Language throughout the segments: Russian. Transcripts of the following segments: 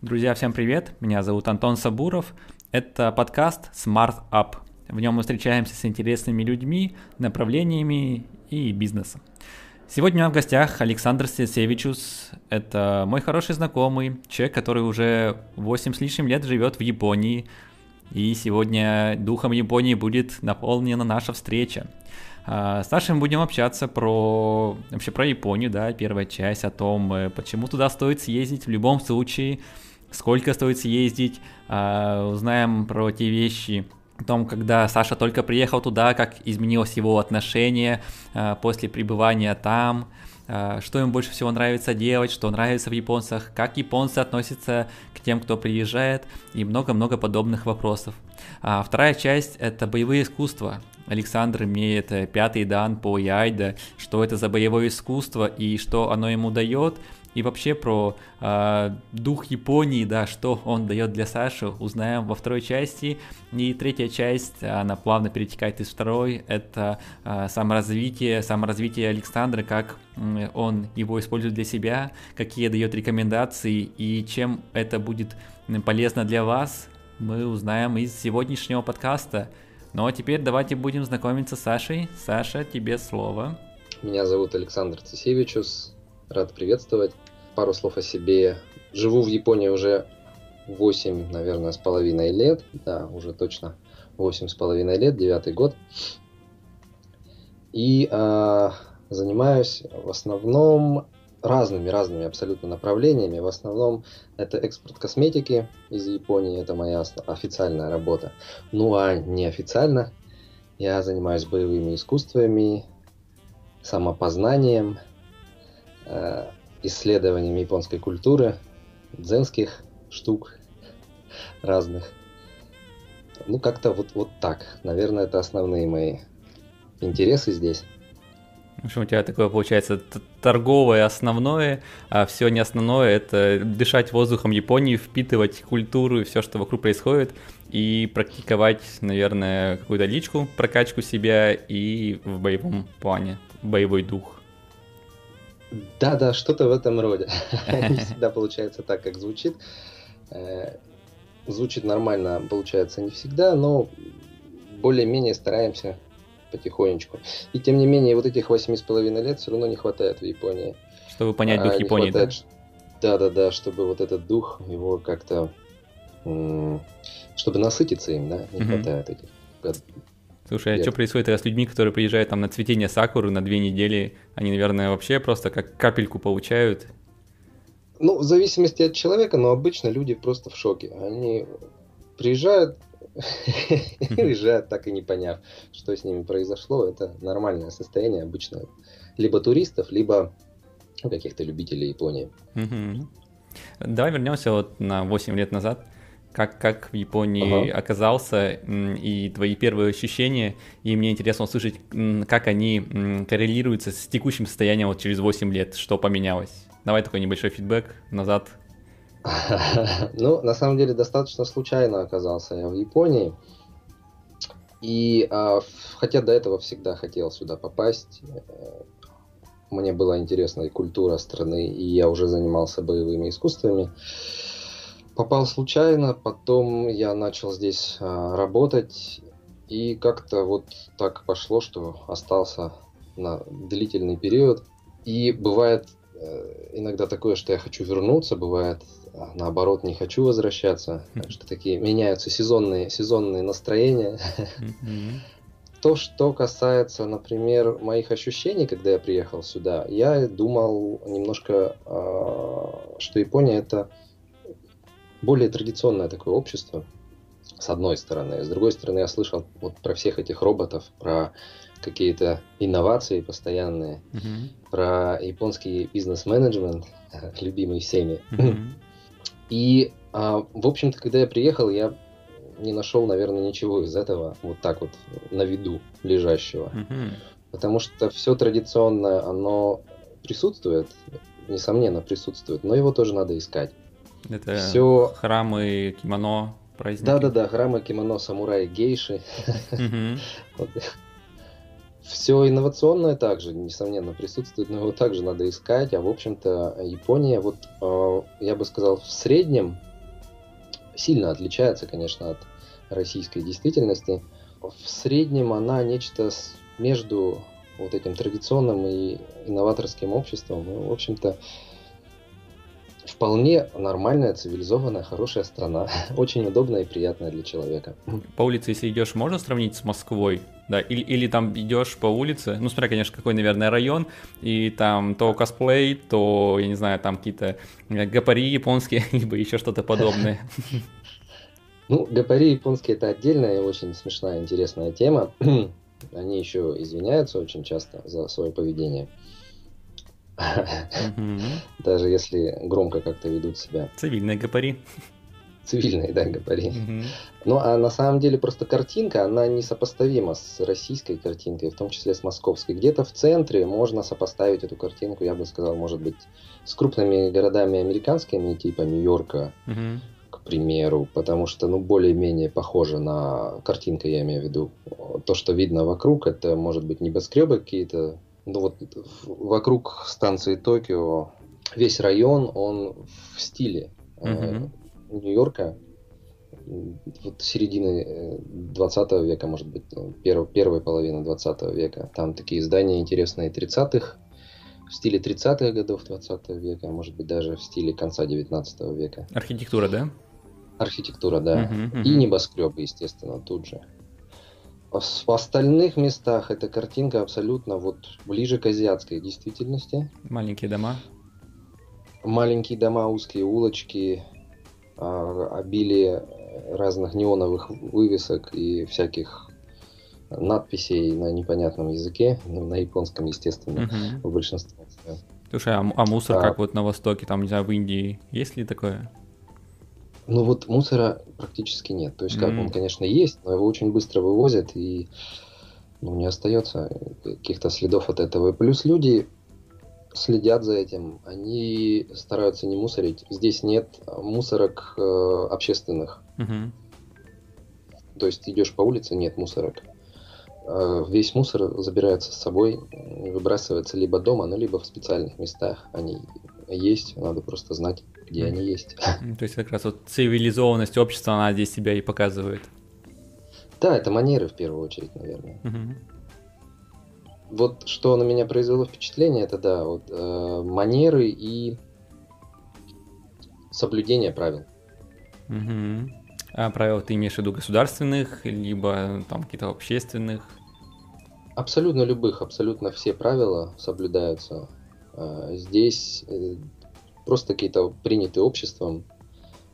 Друзья, всем привет! Меня зовут Антон Сабуров. Это подкаст Smart Up. В нем мы встречаемся с интересными людьми, направлениями и бизнесом. Сегодня у меня в гостях Александр Стесевичус. Это мой хороший знакомый, человек, который уже 8 с лишним лет живет в Японии. И сегодня духом Японии будет наполнена наша встреча. А, с нашим будем общаться про вообще про Японию, да, первая часть о том, э, почему туда стоит съездить в любом случае, сколько стоит съездить, а, узнаем про те вещи, о том, когда Саша только приехал туда, как изменилось его отношение а, после пребывания там, а, что им больше всего нравится делать, что нравится в японцах, как японцы относятся к тем, кто приезжает, и много-много подобных вопросов. А вторая часть — это боевые искусства. Александр имеет пятый дан по Яйда, что это за боевое искусство и что оно ему дает — и вообще про э, дух Японии, да, что он дает для Саши, узнаем во второй части. И третья часть, она плавно перетекает из второй, это э, саморазвитие, саморазвитие Александра, как он его использует для себя, какие дает рекомендации и чем это будет полезно для вас, мы узнаем из сегодняшнего подкаста. Ну а теперь давайте будем знакомиться с Сашей. Саша, тебе слово. Меня зовут Александр Цесевичус, Рад приветствовать. Пару слов о себе. Живу в Японии уже 8, наверное, с половиной лет. Да, уже точно 8 с половиной лет, девятый год. И э, занимаюсь в основном разными, разными абсолютно направлениями. В основном это экспорт косметики из Японии, это моя официальная работа. Ну а неофициально я занимаюсь боевыми искусствами, самопознанием, Э, исследованием японской культуры, дзенских штук разных. Ну, как-то вот, вот так. Наверное, это основные мои интересы здесь. В общем, у тебя такое получается торговое основное, а все не основное это дышать воздухом Японии, впитывать культуру и все, что вокруг происходит, и практиковать, наверное, какую-то личку, прокачку себя и в боевом плане, боевой дух. Да, да, что-то в этом роде. Не всегда получается так, как звучит. Э, звучит нормально, получается не всегда, но более-менее стараемся потихонечку. И тем не менее, вот этих восьми с половиной лет все равно не хватает в Японии. Чтобы понять дух а, Японии, хватает, да? Да, да, да, чтобы вот этот дух, его как-то, чтобы насытиться им, да, не угу. хватает этих Слушай, а что происходит с людьми, которые приезжают там на цветение сакуры на две недели? Они, наверное, вообще просто как капельку получают? Ну, в зависимости от человека, но обычно люди просто в шоке. Они приезжают и уезжают, так и не поняв, что с ними произошло. Это нормальное состояние обычно либо туристов, либо каких-то любителей Японии. Давай вернемся вот на 8 лет назад как, как в Японии ага. оказался и твои первые ощущения. И мне интересно услышать, как они коррелируются с текущим состоянием вот через 8 лет, что поменялось. Давай такой небольшой фидбэк назад. Ну, на самом деле, достаточно случайно оказался я в Японии. И а, хотя до этого всегда хотел сюда попасть, э, мне была интересна и культура страны, и я уже занимался боевыми искусствами попал случайно, потом я начал здесь а, работать, и как-то вот так пошло, что остался на длительный период. И бывает э, иногда такое, что я хочу вернуться, бывает а, наоборот не хочу возвращаться, mm-hmm. что такие меняются сезонные сезонные настроения. То, что касается, например, моих ощущений, когда я приехал сюда, я думал немножко, а, что Япония это более традиционное такое общество, с одной стороны. С другой стороны, я слышал вот про всех этих роботов, про какие-то инновации постоянные, uh-huh. про японский бизнес-менеджмент, любимый всеми. Uh-huh. И, а, в общем-то, когда я приехал, я не нашел, наверное, ничего из этого вот так вот на виду лежащего. Uh-huh. Потому что все традиционное, оно присутствует, несомненно присутствует, но его тоже надо искать. Это все... храмы, кимоно, праздники. Да-да-да, храмы, кимоно, самураи, гейши. Все инновационное также, несомненно, присутствует, но его также надо искать. А, в общем-то, Япония, вот, э, я бы сказал, в среднем сильно отличается, конечно, от российской действительности. В среднем она нечто между вот этим традиционным и инноваторским обществом. И, в общем-то, вполне нормальная, цивилизованная, хорошая страна. Очень удобная и приятная для человека. По улице, если идешь, можно сравнить с Москвой? Да, или, или там идешь по улице, ну, смотря, конечно, какой, наверное, район, и там то косплей, то, я не знаю, там какие-то э, гапари японские, либо еще что-то подобное. Ну, гапари японские это отдельная очень смешная, интересная тема. Они еще извиняются очень часто за свое поведение. Даже если громко как-то ведут себя. Цивильные гапари. Цивильные, да, гапари. Ну, а на самом деле просто картинка, она несопоставима с российской картинкой, в том числе с московской. Где-то в центре можно сопоставить эту картинку, я бы сказал, может быть, с крупными городами американскими, типа Нью-Йорка, к примеру, потому что, ну, более-менее похоже на картинка, я имею в виду. То, что видно вокруг, это, может быть, небоскребы какие-то, ну вот вокруг станции Токио весь район, он в стиле э, Нью-Йорка, вот середины 20 э, века, может быть, ну, перв, первой половины 20 века. Там такие здания интересные 30-х, в стиле 30-х годов 20 века, может быть, даже в стиле конца 19 века. Архитектура, да? Архитектура, да. Uh-huh, uh-huh. И небоскребы, естественно, тут же. В остальных местах эта картинка абсолютно вот ближе к азиатской действительности. Маленькие дома. Маленькие дома, узкие улочки, а, обилие разных неоновых вывесок и всяких надписей на непонятном языке, ну, на японском, естественно, uh-huh. в большинстве. Слушай, а, а мусор а, как вот на Востоке, там, не знаю, в Индии, есть ли такое? Ну вот мусора практически нет. То есть, как mm. он, конечно, есть, но его очень быстро вывозят, и ну, не остается каких-то следов от этого. Плюс люди следят за этим, они стараются не мусорить. Здесь нет мусорок э, общественных. Mm-hmm. То есть идешь по улице, нет мусорок. Э, весь мусор забирается с собой, выбрасывается либо дома, ну, либо в специальных местах. Они есть, надо просто знать, где они есть. То есть как раз вот цивилизованность общества, она здесь себя и показывает. Да, это манеры в первую очередь, наверное. Вот что на меня произвело впечатление, это да, вот э, манеры и соблюдение правил. Угу. А правила ты имеешь в виду государственных, либо там каких-то общественных? Абсолютно любых, абсолютно все правила соблюдаются. А, здесь э, просто какие-то принятые обществом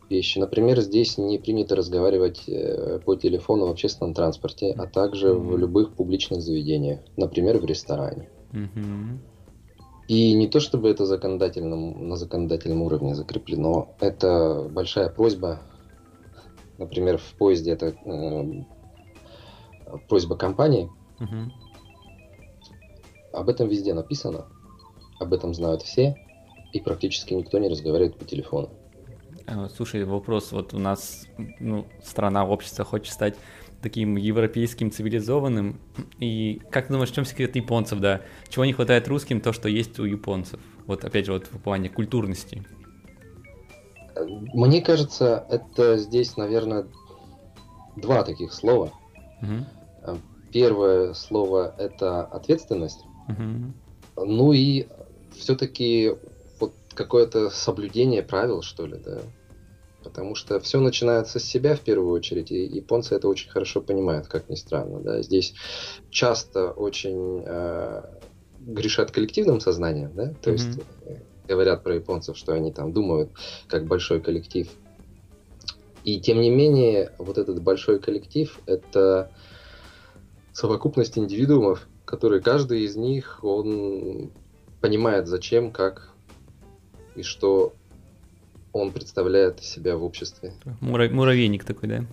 вещи. Например, здесь не принято разговаривать э, по телефону в общественном транспорте, а также mm-hmm. в любых публичных заведениях, например, в ресторане. Mm-hmm. И не то чтобы это законодательном, на законодательном уровне закреплено, это большая просьба. Например, в поезде это э, просьба компании. Mm-hmm. Об этом везде написано. Об этом знают все, и практически никто не разговаривает по телефону. А, слушай, вопрос, вот у нас ну, страна, общество хочет стать таким европейским, цивилизованным. И как ты думаешь, в чем секрет японцев, да? Чего не хватает русским, то, что есть у японцев? Вот опять же, вот в плане культурности. Мне кажется, это здесь, наверное, два таких слова. Угу. Первое слово это ответственность. Угу. Ну и все-таки вот какое-то соблюдение правил, что ли, да. Потому что все начинается с себя в первую очередь, и японцы это очень хорошо понимают, как ни странно. Да. Здесь часто очень э, грешат коллективным сознанием, да, то mm-hmm. есть говорят про японцев, что они там думают как большой коллектив. И тем не менее, вот этот большой коллектив – это совокупность индивидуумов, которые каждый из них, он понимает, зачем, как и что он представляет себя в обществе. Мура- муравейник такой, да?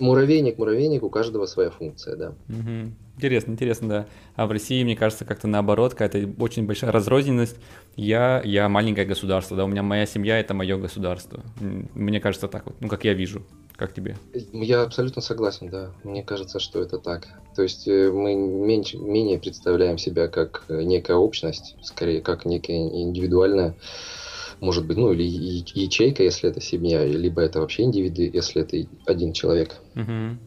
Муравейник, муравейник, у каждого своя функция, да. Угу. Интересно, интересно, да. А в России, мне кажется, как-то наоборот, какая-то очень большая разрозненность. Я, я маленькое государство, да, у меня моя семья – это мое государство. Мне кажется так вот, ну, как я вижу. Как тебе? Я абсолютно согласен, да. Мне кажется, что это так. То есть э, мы меньше, менее представляем себя как некая общность, скорее как некая индивидуальная может быть, ну или ячейка, если это семья, либо это вообще индивиды, если это один человек. Угу.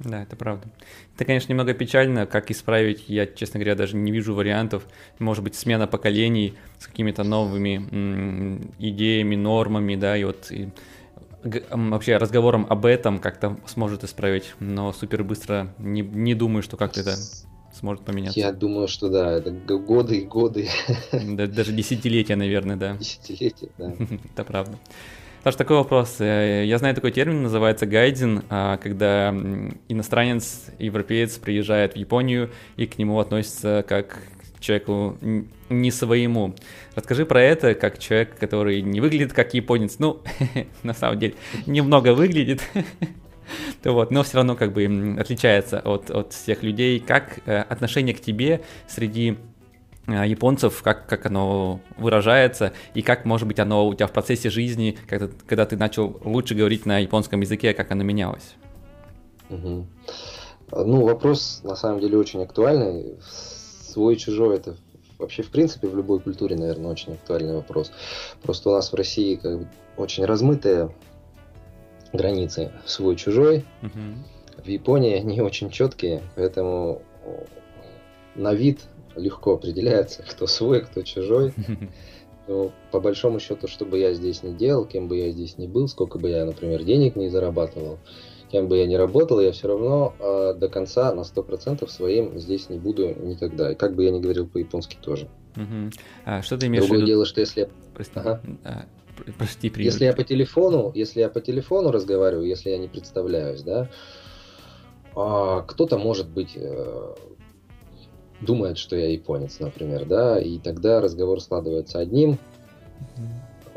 Да, это правда. Это, конечно, немного печально, как исправить, я, честно говоря, даже не вижу вариантов. Может быть, смена поколений с какими-то новыми м- идеями, нормами, да, и вот и, вообще разговором об этом как-то сможет исправить, но супер быстро не, не думаю, что как-то это сможет поменяться. Я думаю, что да, это годы и годы. Даже десятилетия, наверное, да. Десятилетия, да. Это правда. Саш, такой вопрос. Э, я знаю такой термин, называется гайдин, а, когда иностранец, европеец приезжает в Японию и к нему относится как человеку не своему. Расскажи про это, как человек, который не выглядит как японец. Ну, на самом деле, немного выглядит. то вот, но все равно как бы отличается от, от всех людей. Как э, отношение к тебе среди э, японцев, как, как оно выражается, и как, может быть, оно у тебя в процессе жизни, когда, когда ты начал лучше говорить на японском языке, как оно менялось? Угу. Ну, вопрос на самом деле очень актуальный. Свой чужой это вообще в принципе в любой культуре, наверное, очень актуальный вопрос. Просто у нас в России как бы очень размытая границы свой-чужой. Угу. В Японии они очень четкие, поэтому на вид легко определяется, кто свой, кто чужой. Но по большому счету, что бы я здесь не делал, кем бы я здесь не был, сколько бы я, например, денег не зарабатывал, кем бы я ни работал, я все равно э, до конца на 100% своим здесь не буду никогда. И как бы я ни говорил по-японски тоже. Угу. А что ты имеешь Другое в виду? дело, что если... Прости. Ага. А, Прости, привет. Если я по телефону, если я по телефону разговариваю, если я не представляюсь, да, а, кто-то может быть э, думает, что я японец, например, да, и тогда разговор складывается одним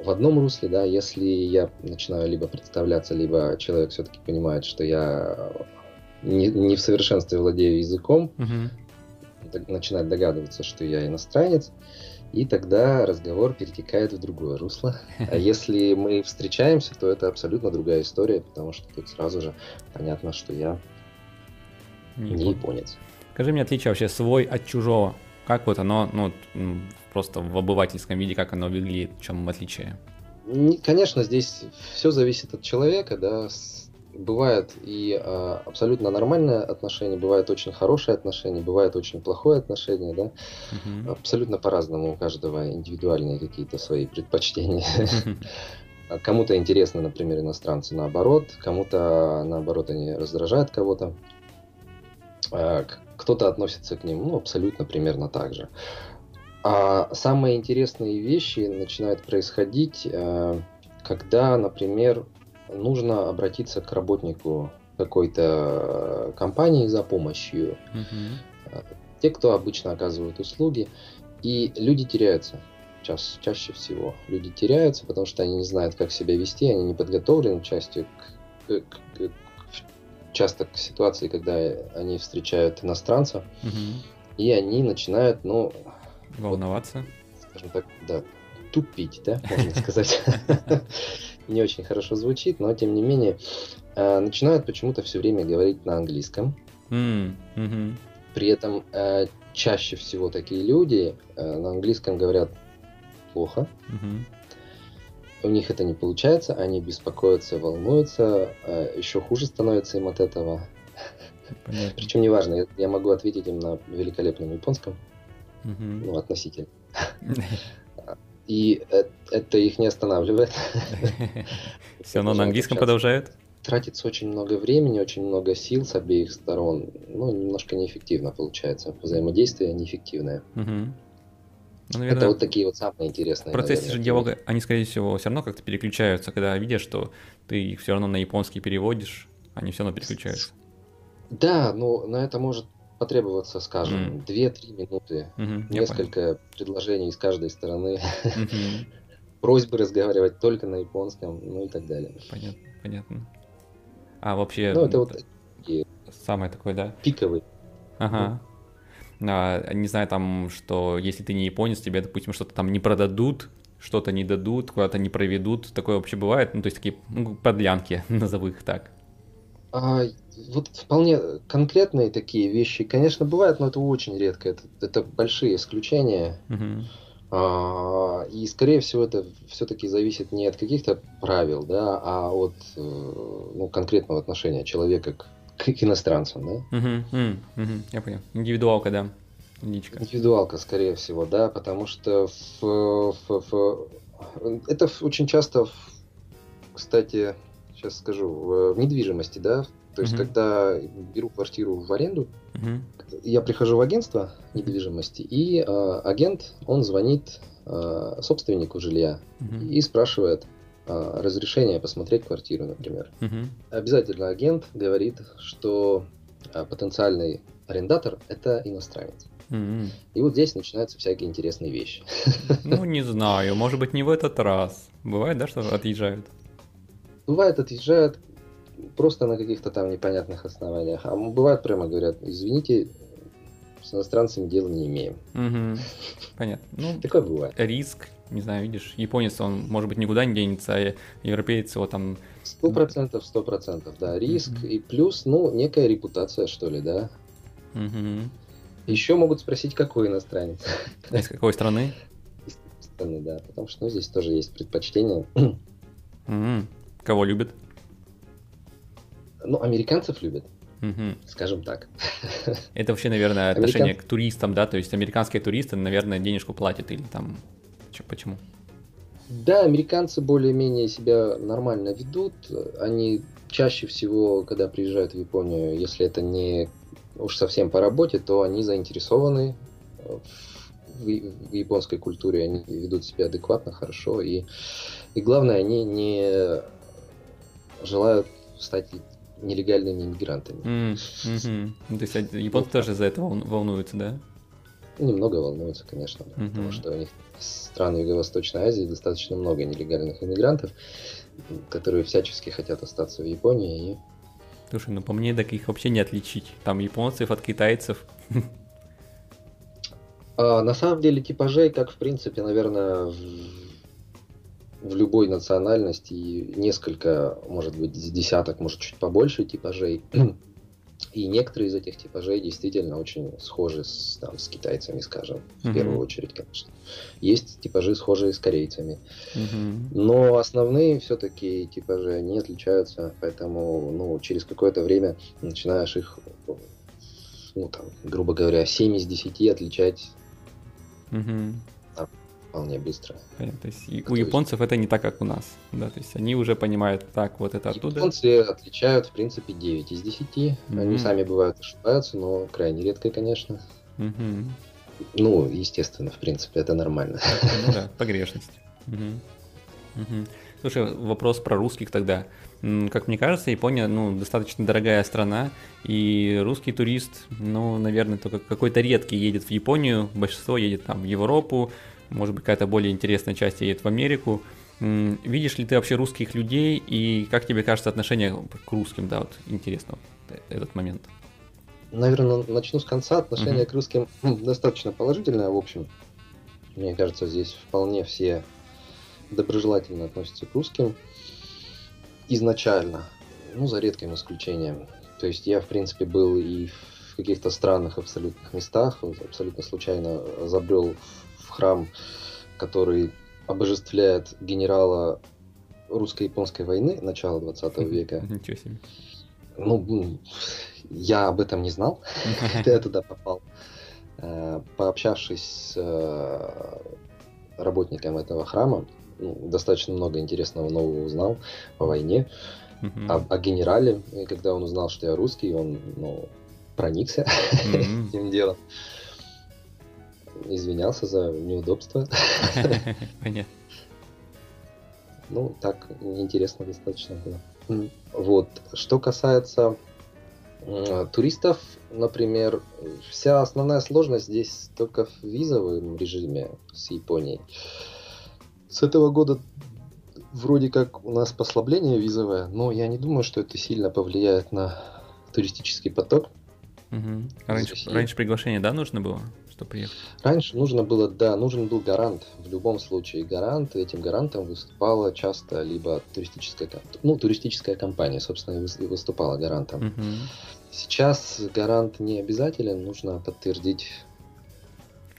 в одном русле, да, если я начинаю либо представляться, либо человек все-таки понимает, что я не, не в совершенстве владею языком, uh-huh. начинает догадываться, что я иностранец, и тогда разговор перетекает в другое русло. А если мы встречаемся, то это абсолютно другая история, потому что тут сразу же понятно, что я не, не японец. Скажи мне отличие вообще свой от чужого. Как вот оно, ну, просто в обывательском виде, как оно выглядит, в чем отличие? Конечно, здесь все зависит от человека, да, бывает и э, абсолютно нормальное отношение, бывает очень хорошее отношение, бывает очень плохое отношение, да. Uh-huh. Абсолютно по-разному у каждого индивидуальные какие-то свои предпочтения. Uh-huh. Кому-то интересно, например, иностранцы наоборот, кому-то наоборот они раздражают кого-то. А, кто-то относится к ним, ну, абсолютно примерно так же. А самые интересные вещи начинают происходить, э, когда, например, нужно обратиться к работнику какой-то э, компании за помощью. Угу. Те, кто обычно оказывают услуги, и люди теряются. Ча чаще всего люди теряются, потому что они не знают, как себя вести, они не подготовлены к части к, к, к, часто к ситуации, когда они встречают иностранца, угу. и они начинают, ну, волноваться, скажем так, да, тупить, да, можно сказать. Не очень хорошо звучит, но тем не менее э, начинают почему-то все время говорить на английском. При этом э, чаще всего такие люди э, на английском говорят плохо. У них это не получается, они беспокоятся, волнуются, еще хуже становится им от этого. Причем неважно, я могу ответить им на великолепном японском, ну, относительно. И это их не останавливает. Все равно на английском продолжают? Тратится очень много времени, очень много сил с обеих сторон. Ну, немножко неэффективно получается. Взаимодействие неэффективное. Угу. Ну, наверное, это вот такие вот самые интересные. В процессе наверное, же диалога они, скорее всего, все равно как-то переключаются, когда видят, что ты их все равно на японский переводишь, они все равно переключаются. Да, ну на это может потребоваться, скажем, mm. 2-3 минуты, mm-hmm, несколько предложений с каждой стороны, mm-hmm. просьбы разговаривать только на японском, ну и так далее. Понятно, понятно. А вообще... Ну, это вот. Самое такое, да? Пиковый. Ага. Ну. А, не знаю, там, что если ты не японец, тебе, допустим, что-то там не продадут, что-то не дадут, куда-то не проведут. Такое вообще бывает? Ну, то есть такие ну, подлянки, назову их так. А, вот вполне конкретные такие вещи, конечно, бывают, но это очень редко. Это, это большие исключения. Угу. А, и, скорее всего, это все-таки зависит не от каких-то правил, да, а от э, ну, конкретного отношения человека к, к иностранцам, да. Угу, угу, я понял. Индивидуалка, да. Личка. Индивидуалка, скорее всего, да, потому что в, в, в, это очень часто, кстати, сейчас скажу, в недвижимости, да, то есть, uh когда беру квартиру в аренду, uh я прихожу в агентство недвижимости, и э, агент, он звонит э, собственнику жилья uh и спрашивает э, разрешение посмотреть квартиру, например. uh Обязательно агент говорит, что э, потенциальный арендатор это иностранец. Mm-hmm. И вот здесь начинаются всякие интересные вещи. Ну, не знаю, может быть, не в этот раз. Бывает, да, что отъезжают? Бывает, отъезжают просто на каких-то там непонятных основаниях. А бывает прямо говорят, извините, с иностранцами дела не имеем. Угу. Понятно. Ну, Такое бывает. Риск, не знаю, видишь, японец, он, может быть, никуда не денется, а европеец его там... Сто процентов, сто процентов, да. Риск угу. и плюс, ну, некая репутация, что ли, да. Угу. Еще могут спросить, какой иностранец. Из какой страны? Из страны, да. Потому что ну, здесь тоже есть предпочтение. Угу. Кого любят? Ну, американцев любят. Угу. Скажем так. Это вообще, наверное, отношение Американ... к туристам, да? То есть американские туристы, наверное, денежку платят или там... Почему? Да, американцы более-менее себя нормально ведут. Они чаще всего, когда приезжают в Японию, если это не уж совсем по работе, то они заинтересованы в, в японской культуре, они ведут себя адекватно, хорошо, и, и главное, они не желают стать нелегальными иммигрантами. Mm, mm-hmm. То есть японцы тоже за это волнуются, да? Немного волнуются, конечно, да, mm-hmm. потому что у них стран Юго-Восточной Азии достаточно много нелегальных иммигрантов, которые всячески хотят остаться в Японии и Слушай, ну по мне так их вообще не отличить. Там японцев от китайцев. А, на самом деле типажей, как в принципе, наверное, в, в любой национальности несколько, может быть, десяток, может чуть побольше типажей. И некоторые из этих типажей действительно очень схожи с, там, с китайцами, скажем, в mm-hmm. первую очередь, конечно. Есть типажи схожие с корейцами. Mm-hmm. Но основные все-таки типажи, они отличаются, поэтому ну, через какое-то время начинаешь их, ну, там, грубо говоря, 7 из 10 отличать mm-hmm вполне быстро. Понятно. То есть Кто у японцев это не так, как у нас. Да, то есть они уже понимают, так, вот это оттуда. Японцы отличают, в принципе, 9 из 10. Mm-hmm. Они сами бывают ошибаются, но крайне редко, конечно. Mm-hmm. Ну, естественно, в принципе, это нормально. Ну да, погрешность. Угу. Угу. Слушай, вопрос про русских тогда. Как мне кажется, Япония, ну, достаточно дорогая страна, и русский турист, ну, наверное, только какой-то редкий едет в Японию, большинство едет там в Европу, может быть, какая-то более интересная часть едет в Америку. Видишь ли ты вообще русских людей и как тебе кажется отношение к русским, да, вот интересно вот этот момент. Наверное, начну с конца. Отношение uh-huh. к русским достаточно положительное, в общем. Мне кажется, здесь вполне все доброжелательно относятся к русским изначально, ну, за редким исключением. То есть я, в принципе, был и в каких-то странных абсолютных местах, абсолютно случайно забрел храм, который обожествляет генерала русско-японской войны начала 20 века. Ничего себе. Ну, я об этом не знал, когда я туда попал. Э, пообщавшись с э, работником этого храма, ну, достаточно много интересного нового узнал о войне, uh-huh. о, о генерале. И когда он узнал, что я русский, он ну, проникся uh-huh. этим делом извинялся за неудобство. Понятно. Ну, так интересно достаточно было. Вот. Что касается туристов, например, вся основная сложность здесь только в визовом режиме с Японией. С этого года вроде как у нас послабление визовое, но я не думаю, что это сильно повлияет на туристический поток. Угу. Раньше, раньше приглашение, да, нужно было? Чтобы приехать? Раньше нужно было, да, нужен был гарант. В любом случае гарант. Этим гарантом выступала часто либо туристическая, ну, туристическая компания, собственно, и выступала гарантом. Угу. Сейчас гарант не обязателен, нужно подтверждить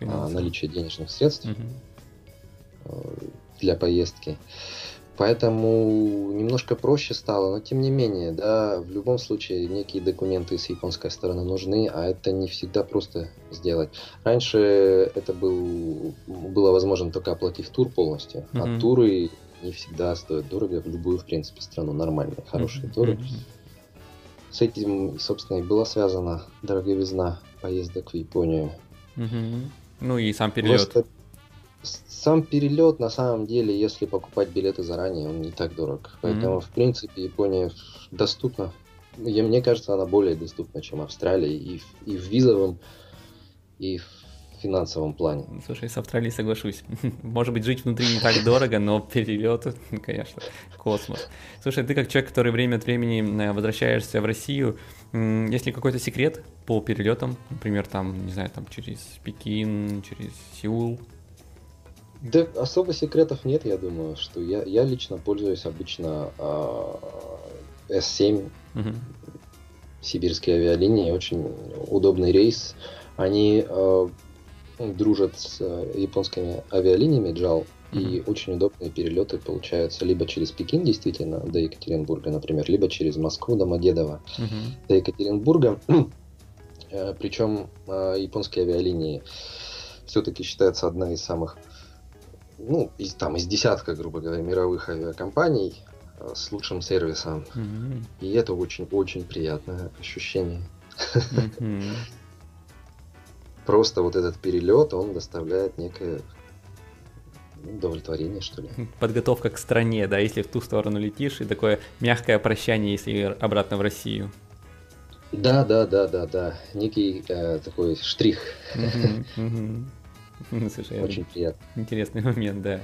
а, наличие денежных средств. Угу. для поездки. Поэтому немножко проще стало, но тем не менее, да, в любом случае некие документы с японской стороны нужны, а это не всегда просто сделать. Раньше это был, было возможно только оплатив тур полностью, mm-hmm. а туры не всегда стоят дорого в любую, в принципе, страну, нормальные, хорошие mm-hmm. туры. С этим, собственно, и была связана дороговизна поездок в Японию. Mm-hmm. Ну и сам перелет. Просто сам перелет, на самом деле, если покупать билеты заранее, он не так дорог. Поэтому, mm-hmm. в принципе, Япония доступна. Я, мне кажется, она более доступна, чем Австралия и, и в визовом, и в финансовом плане. Слушай, с Австралией соглашусь. Может быть, жить внутри не так дорого, но перелет, конечно, космос. Слушай, ты как человек, который время от времени э, возвращаешься в Россию, есть ли какой-то секрет по перелетам? Например, там, не знаю, там через Пекин, через Сеул? Да особо секретов нет, я думаю, что я, я лично пользуюсь обычно э, S7, угу. сибирские авиалинии, очень удобный рейс. Они э, дружат с э, японскими авиалиниями JAL, и очень удобные перелеты получаются либо через Пекин, действительно, до Екатеринбурга, например, либо через Москву, Домодедово, mm до Екатеринбурга. Э, Причем э, японские авиалинии все-таки считаются одна из самых ну, из, там, из десятка, грубо говоря, мировых авиакомпаний э, с лучшим сервисом. Mm-hmm. И это очень-очень приятное ощущение. Mm-hmm. Просто вот этот перелет, он доставляет некое удовлетворение, что ли. Подготовка к стране, да, если в ту сторону летишь, и такое мягкое прощание, если обратно в Россию. Да, да, да, да, да. Некий э, такой штрих. Mm-hmm, mm-hmm. Слушай, Очень приятно. Интересный момент, да.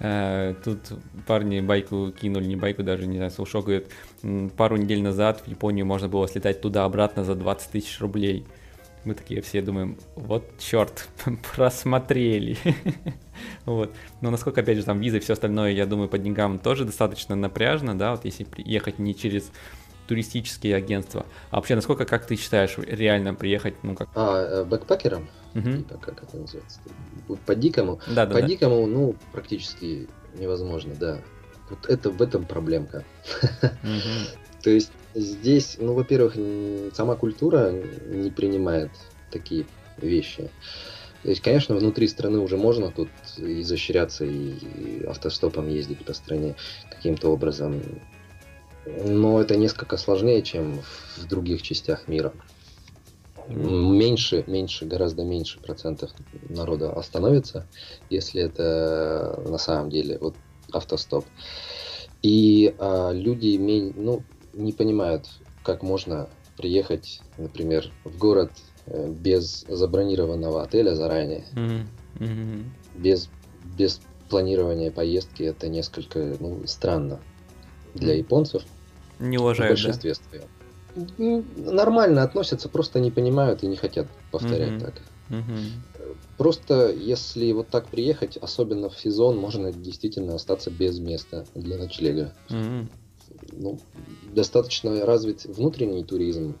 А, тут парни байку кинули, не байку даже, не знаю, Сушо говорит, пару недель назад в Японию можно было слетать туда-обратно за 20 тысяч рублей. Мы такие все думаем, вот черт, просмотрели. вот. Но насколько, опять же, там визы и все остальное, я думаю, по деньгам тоже достаточно напряжно, да, вот если ехать не через туристические агентства. А вообще, насколько, как ты считаешь, реально приехать, ну как? А, э, бэкпакером? Угу. Типа, как это называется? По дикому? Да, да, По да. ну, практически невозможно, да. Вот это в этом проблемка. Угу. То есть здесь, ну, во-первых, сама культура не принимает такие вещи. То есть, конечно, внутри страны уже можно тут изощряться и автостопом ездить по стране каким-то образом но это несколько сложнее, чем в других частях мира. Меньше, меньше, гораздо меньше процентов народа остановится, если это на самом деле вот автостоп. И а, люди ну, не понимают, как можно приехать, например, в город э, без забронированного отеля заранее, mm-hmm. Mm-hmm. без без планирования поездки. Это несколько ну, странно для японцев. Не уважают, в большинстве да? Нормально относятся, просто не понимают и не хотят повторять угу. так. Угу. Просто если вот так приехать, особенно в сезон, можно действительно остаться без места для ночлега. Угу. Ну, достаточно развит внутренний туризм.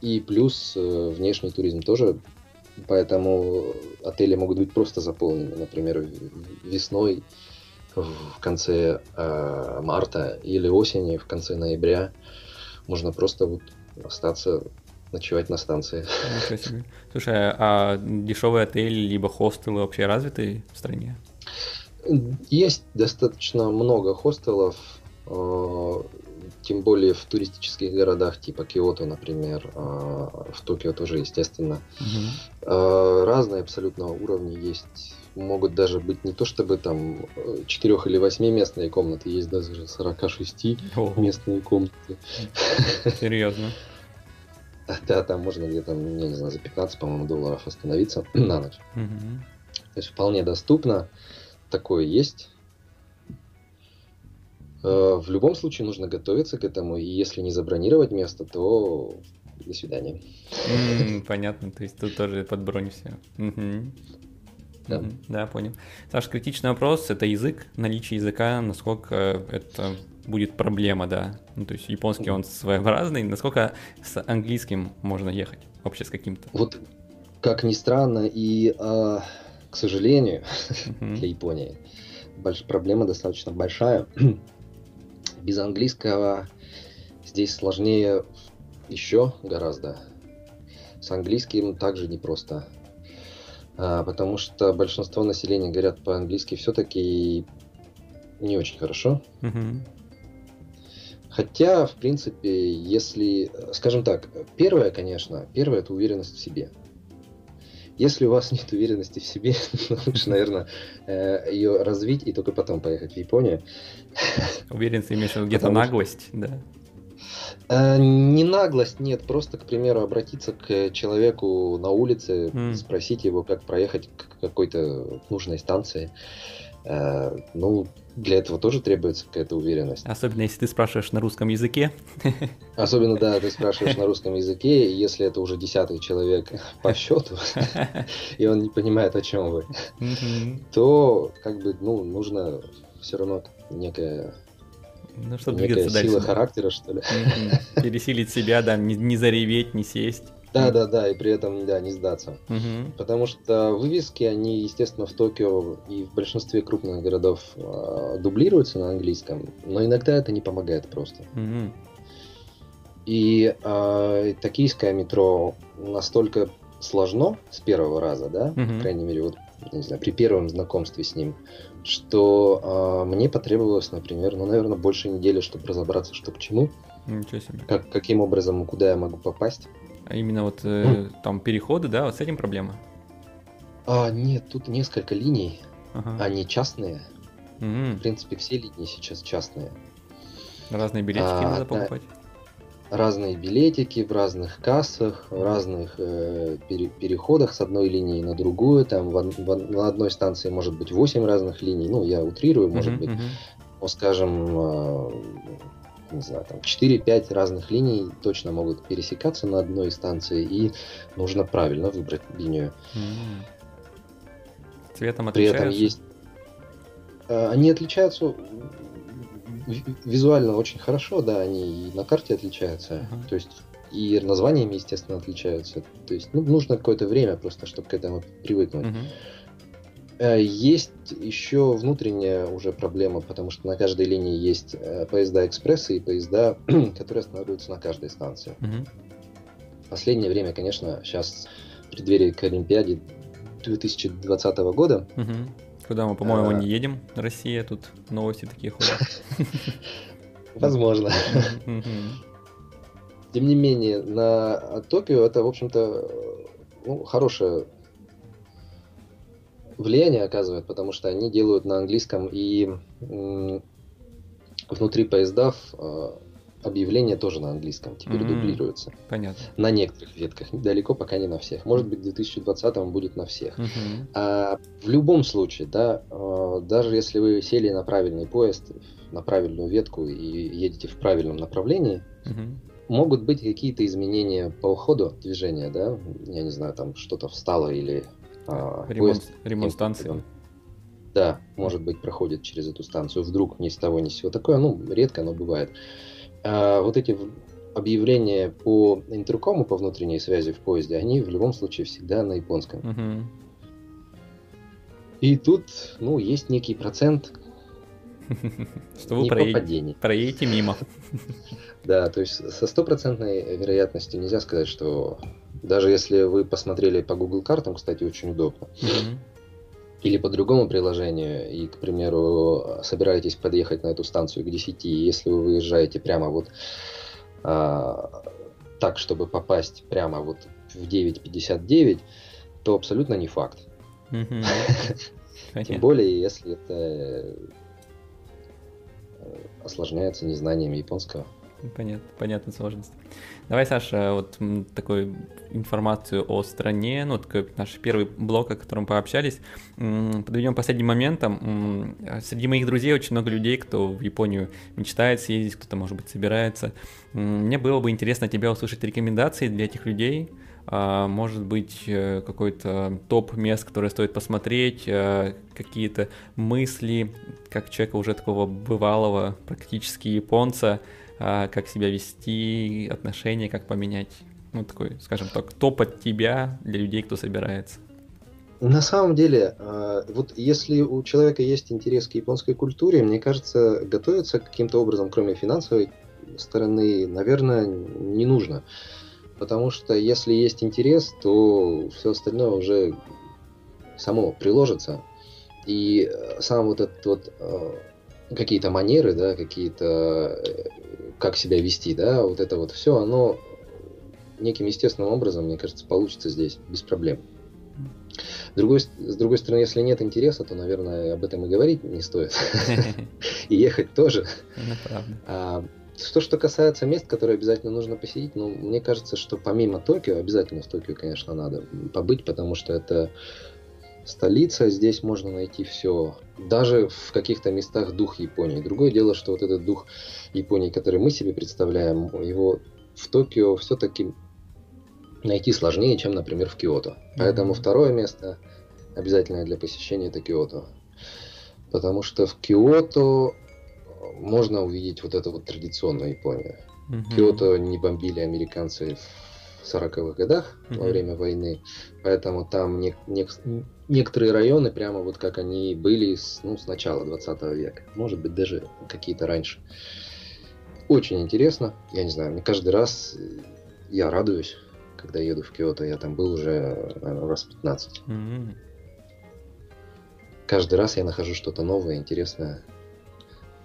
И плюс э, внешний туризм тоже. Поэтому отели могут быть просто заполнены. Например, весной в конце э, марта или осени, в конце ноября. Можно просто вот остаться ночевать на станции. Слушай, а дешевые отели либо хостелы вообще развиты в стране? Есть достаточно много хостелов. Э, тем более в туристических городах типа Киото, например, а, в Токио тоже, естественно. Угу. Разные абсолютно уровни есть. Могут даже быть не то чтобы там 4 или 8 местные комнаты, есть даже 46 О. местные комнаты. Серьезно? Да, там можно где-то, я не знаю, за 15, по-моему, долларов остановиться на ночь. То есть вполне доступно. Такое есть. Э, в любом случае нужно готовиться к этому, и если не забронировать место, то до свидания. понятно, то есть тут тоже под бронь все. Да. да, понял. Саш, критичный вопрос – это язык, наличие языка, насколько это будет проблема, да. Ну, то есть японский он своеобразный, насколько с английским можно ехать вообще с каким-то? Вот как ни странно, и э, к сожалению, для Японии больш... проблема достаточно большая. Без английского здесь сложнее еще гораздо. С английским также непросто. А, потому что большинство населения говорят по-английски все-таки не очень хорошо. Хотя, в принципе, если, скажем так, первое, конечно, первое это уверенность в себе. Если у вас нет уверенности в себе, лучше, наверное, э, ее развить и только потом поехать в Японию. Уверенность имеешь где-то наглость, да? Э, не наглость, нет, просто, к примеру, обратиться к человеку на улице, mm. спросить его, как проехать к какой-то нужной станции. Э, ну, для этого тоже требуется какая-то уверенность. Особенно если ты спрашиваешь на русском языке. Особенно, да, ты спрашиваешь на русском языке, и если это уже десятый человек по счету, и он не понимает, о чем вы, то как бы, ну, нужно все равно некая ну, чтобы Некая сила дальше. характера, что ли. Пересилить себя, да, не, не зареветь, не сесть. Да, да, да, и при этом, да, не сдаться. Угу. Потому что вывески, они, естественно, в Токио и в большинстве крупных городов э, дублируются на английском, но иногда это не помогает просто. Угу. И э, токийское метро настолько сложно с первого раза, да, угу. по крайней мере, вот, не знаю, при первом знакомстве с ним, что э, мне потребовалось, например, ну, наверное, больше недели, чтобы разобраться, что к чему. Ничего себе. Как, каким образом, куда я могу попасть. А именно вот э, там переходы, да, вот с этим проблема? А, нет, тут несколько линий, ага. они частные. Угу. В принципе, все линии сейчас частные. Разные билетики а, надо покупать. Да, разные билетики в разных кассах, в разных э, пере, переходах с одной линии на другую. Там в, в, на одной станции может быть 8 разных линий. Ну, я утрирую, может uh быть. Ну, скажем, э, не знаю, там 4-5 разных линий точно могут пересекаться на одной станции, и нужно правильно выбрать линию. Mm-hmm. Цветом отличаются? При этом есть... А, они отличаются визуально очень хорошо, да, они и на карте отличаются. Uh-huh. То есть и названиями, естественно, отличаются. То есть ну, нужно какое-то время просто, чтобы к этому привыкнуть. Uh-huh. Есть еще внутренняя уже проблема, потому что на каждой линии есть э, поезда экспрессы и поезда, которые останавливаются на каждой станции. Угу. Последнее время, конечно, сейчас в преддверии к Олимпиаде 2020 года. Угу. Куда мы, по-моему, а... не едем, Россия, тут новости такие ходят. Возможно. Тем не менее, на Токио это, в общем-то, ну, хорошая влияние оказывает, потому что они делают на английском и внутри поездов а, объявления тоже на английском теперь mm-hmm. дублируются. Понятно. На некоторых ветках, далеко пока не на всех. Может быть, в 2020 будет на всех. Mm-hmm. А, в любом случае, да, а, даже если вы сели на правильный поезд, на правильную ветку и едете в правильном направлении, mm-hmm. могут быть какие-то изменения по ходу движения, да, я не знаю, там что-то встало или а, ремонт, поезд, ремонт станции. Да, может быть, проходит через эту станцию. Вдруг ни с того, ни с сего. Такое, ну, редко, но бывает. А, вот эти объявления по интеркому, по внутренней связи в поезде, они в любом случае всегда на японском. Угу. И тут, ну, есть некий процент что вы проедете, проедете мимо. Да, то есть со стопроцентной вероятностью нельзя сказать, что даже если вы посмотрели по Google картам, кстати, очень удобно. Или по другому приложению, и, к примеру, собираетесь подъехать на эту станцию к 10, и если вы выезжаете прямо вот а, так, чтобы попасть прямо вот в 9.59, то абсолютно не факт. Тем более, если это э, осложняется незнанием японского. Понятно, понятно сложность. Давай, Саша, вот такую информацию о стране, ну, такой наш первый блок, о котором пообщались, подведем последним моментом. Среди моих друзей очень много людей, кто в Японию мечтает съездить, кто-то, может быть, собирается. Мне было бы интересно тебя услышать рекомендации для этих людей, а, может быть, э, какой-то топ мест, которые стоит посмотреть, э, какие-то мысли, как человека уже такого бывалого, практически японца, как себя вести, отношения, как поменять. Ну, такой, скажем так, топ от тебя для людей, кто собирается. На самом деле, э, вот если у человека есть интерес к японской культуре, мне кажется, готовиться каким-то образом, кроме финансовой стороны, наверное, не нужно. Потому что если есть интерес, то все остальное уже само приложится. И сам вот этот вот э, какие-то манеры, да, какие-то э, как себя вести, да, вот это вот все, оно неким естественным образом, мне кажется, получится здесь без проблем. Другой, с другой стороны, если нет интереса, то, наверное, об этом и говорить не стоит. И ехать тоже. А, что, что касается мест, которые обязательно нужно посетить, ну, мне кажется, что помимо Токио, обязательно в Токио, конечно, надо побыть, потому что это столица, здесь можно найти все. Даже в каких-то местах дух Японии. Другое дело, что вот этот дух Японии, который мы себе представляем, его в Токио все-таки найти сложнее, чем, например, в Киото. Поэтому второе место обязательное для посещения это Киото. Потому что в Киото можно увидеть вот эту вот традиционную Японию. Mm-hmm. Киото не бомбили американцы в 40-х годах mm-hmm. во время войны, поэтому там не, не, некоторые районы прямо вот как они были с, ну, с начала 20 века, может быть даже какие-то раньше. Очень интересно, я не знаю, мне каждый раз я радуюсь, когда еду в Киото, я там был уже, наверное, раз 15. Mm-hmm. Каждый раз я нахожу что-то новое, интересное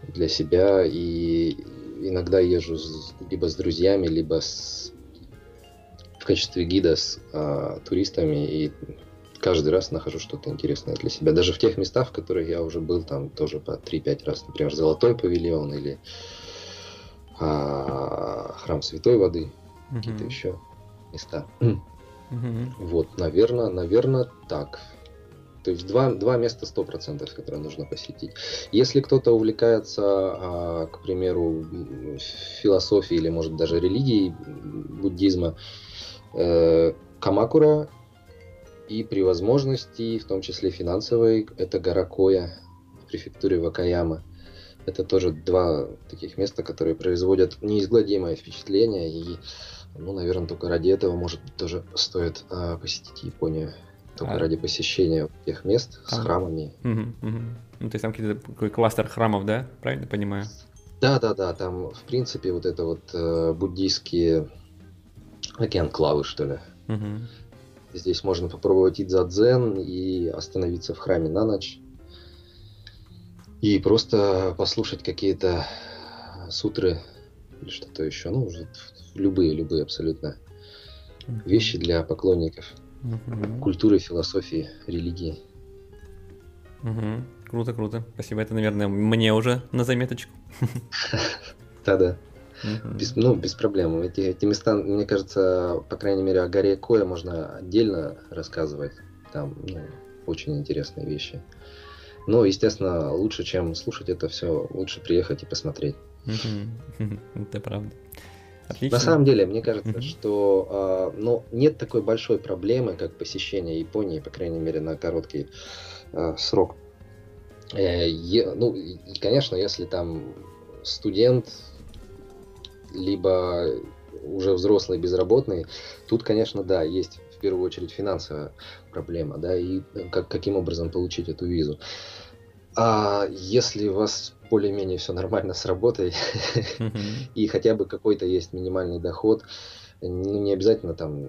для себя, и иногда езжу с, либо с друзьями, либо с, качестве гида с а, туристами, и каждый раз нахожу что-то интересное для себя. Даже в тех местах, в которых я уже был, там тоже по 3-5 раз, например, Золотой павильон или а, Храм Святой Воды, mm-hmm. какие-то еще места. Mm-hmm. Вот, наверное, наверное, так. То есть два, два места 100%, которые нужно посетить. Если кто-то увлекается, а, к примеру, философией или, может, даже религией буддизма, э, Камакура и при возможности, в том числе финансовой, это гора Коя в префектуре Вакаяма. Это тоже два таких места, которые производят неизгладимое впечатление и ну, наверное, только ради этого, может, тоже стоит а, посетить Японию. Только а... ради посещения тех мест с а... храмами. Угу, угу. Ну, то есть там какой-то кластер храмов, да? Правильно понимаю? Да, да, да. Там, в принципе, вот это вот э, буддийские океан клавы, что ли. Угу. Здесь можно попробовать идзадзен и остановиться в храме на ночь. И просто послушать какие-то сутры или что-то еще. Ну, уже любые, любые абсолютно вещи для поклонников угу. культуры, философии, религии. Угу. Круто, круто. Спасибо. Это, наверное, мне уже на заметочку. Да-да. Без, ну, без проблем. Эти, эти места, мне кажется, по крайней мере, о горе Коя можно отдельно рассказывать. Там ну, очень интересные вещи. Но, естественно, лучше, чем слушать это все, лучше приехать и посмотреть. Это правда. Отлично. На самом деле, мне кажется, mm-hmm. что э, ну, нет такой большой проблемы, как посещение Японии, по крайней мере, на короткий э, срок. Э, е, ну, и, конечно, если там студент, либо уже взрослый безработный, тут, конечно, да, есть в первую очередь финансовая проблема, да, и как, каким образом получить эту визу. А если у вас более-менее все нормально с работой, и хотя бы какой-то есть минимальный доход, ну, не обязательно там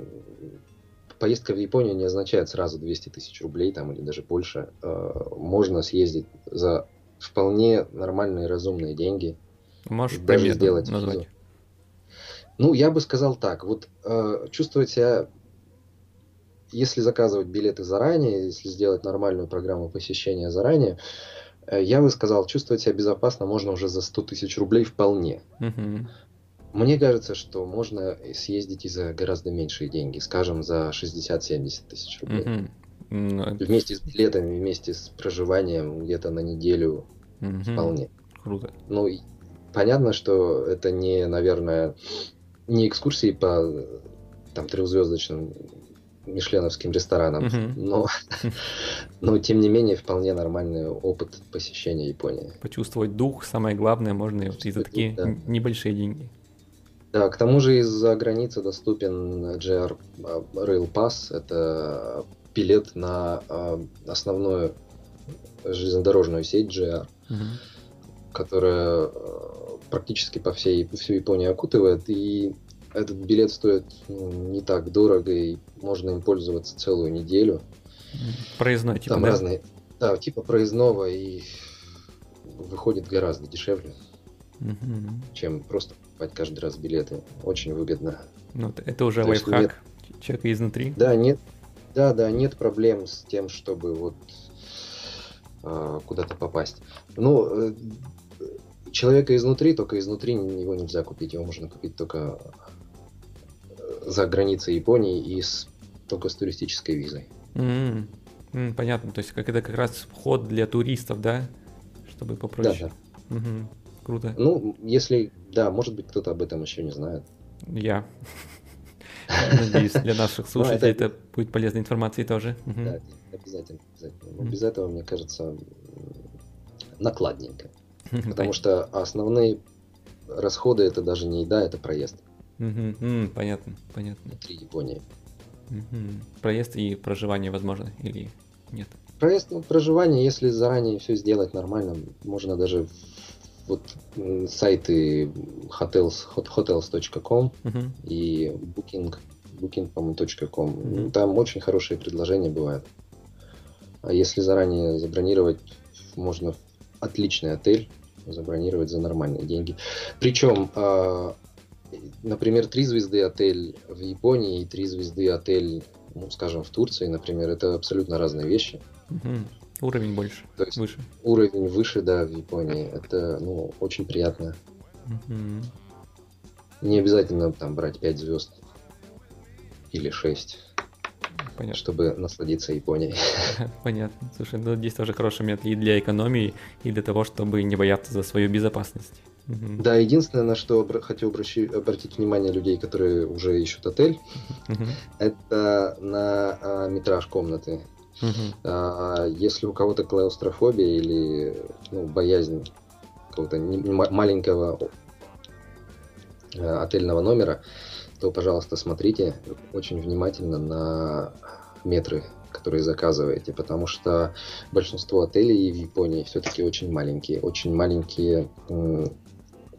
поездка в Японию не означает сразу 200 тысяч рублей там или даже больше. А, можно съездить за вполне нормальные разумные деньги. Можешь даже сделать назвать? Визу. Ну, я бы сказал так. Вот э, чувствовать себя, если заказывать билеты заранее, если сделать нормальную программу посещения заранее, Э, я бы сказал, чувствовать себя безопасно можно уже за 100 тысяч рублей вполне. Угу. Мне кажется, что можно съездить и за гораздо меньшие деньги, скажем, за 60-70 тысяч рублей. Угу. Вместе с билетами, вместе с проживанием где-то на неделю угу. вполне. Круто. Ну, понятно, что это не, наверное, не экскурсии по там трехзвездочным мишленовским ресторанам, угу. но, но тем не менее вполне нормальный опыт посещения Японии. Почувствовать дух, самое главное, можно и за такие да. небольшие деньги. Да, к тому же из-за границы доступен JR Rail Pass, это билет на э, основную железнодорожную сеть GR, угу. которая э, практически по всей по всей Японии окутывает, и этот билет стоит ну, не так дорого, и можно им пользоваться целую неделю. Проездной, типа, Там да? разные, да, типа проездного, и выходит гораздо дешевле, угу. чем просто покупать каждый раз билеты. Очень выгодно. Ну, это уже То лайфхак нет... человека изнутри. Да, нет, да, да, нет проблем с тем, чтобы вот э, куда-то попасть. Ну, э, человека изнутри, только изнутри его нельзя купить, его можно купить только э, за границей Японии и с, только с туристической визой. Mm-hmm. Mm, понятно, то есть как это как раз вход для туристов, да? Чтобы попроще. Да, да. Угу. Круто. Ну, если, да, может быть, кто-то об этом еще не знает. Я. Надеюсь, для наших ну, слушателей это будет полезной информацией тоже. Да, обязательно. Без этого, мне кажется, накладненько. Потому что основные расходы это даже не еда, это проезд. Понятно, понятно. Внутри Японии. Проезд и проживание возможно или нет? Проезд, ну, проживание, если заранее все сделать нормально, можно даже вот сайты hotels, hotels.com uh-huh. и booking, booking по-моему, Uh-huh. Там очень хорошие предложения бывают. А если заранее забронировать, можно отличный отель забронировать за нормальные деньги. Причем, э, например, три звезды отель в Японии и три звезды отель, ну, скажем, в Турции, например, это абсолютно разные вещи. Угу. Уровень больше, То есть выше. Уровень выше, да, в Японии. Это, ну, очень приятно. Угу. Не обязательно там брать 5 звезд или 6. Понятно. чтобы насладиться Японией. Понятно. Слушай, ну здесь тоже хороший метод и для экономии, и для того, чтобы не бояться за свою безопасность. Угу. Да, единственное, на что обра- хотел обращи- обратить внимание людей, которые уже ищут отель, угу. это на а, метраж комнаты. Угу. А, если у кого-то клаустрофобия или ну, боязнь какого-то маленького а, отельного номера, то, пожалуйста, смотрите очень внимательно на метры, которые заказываете, потому что большинство отелей в Японии все-таки очень маленькие, очень маленькие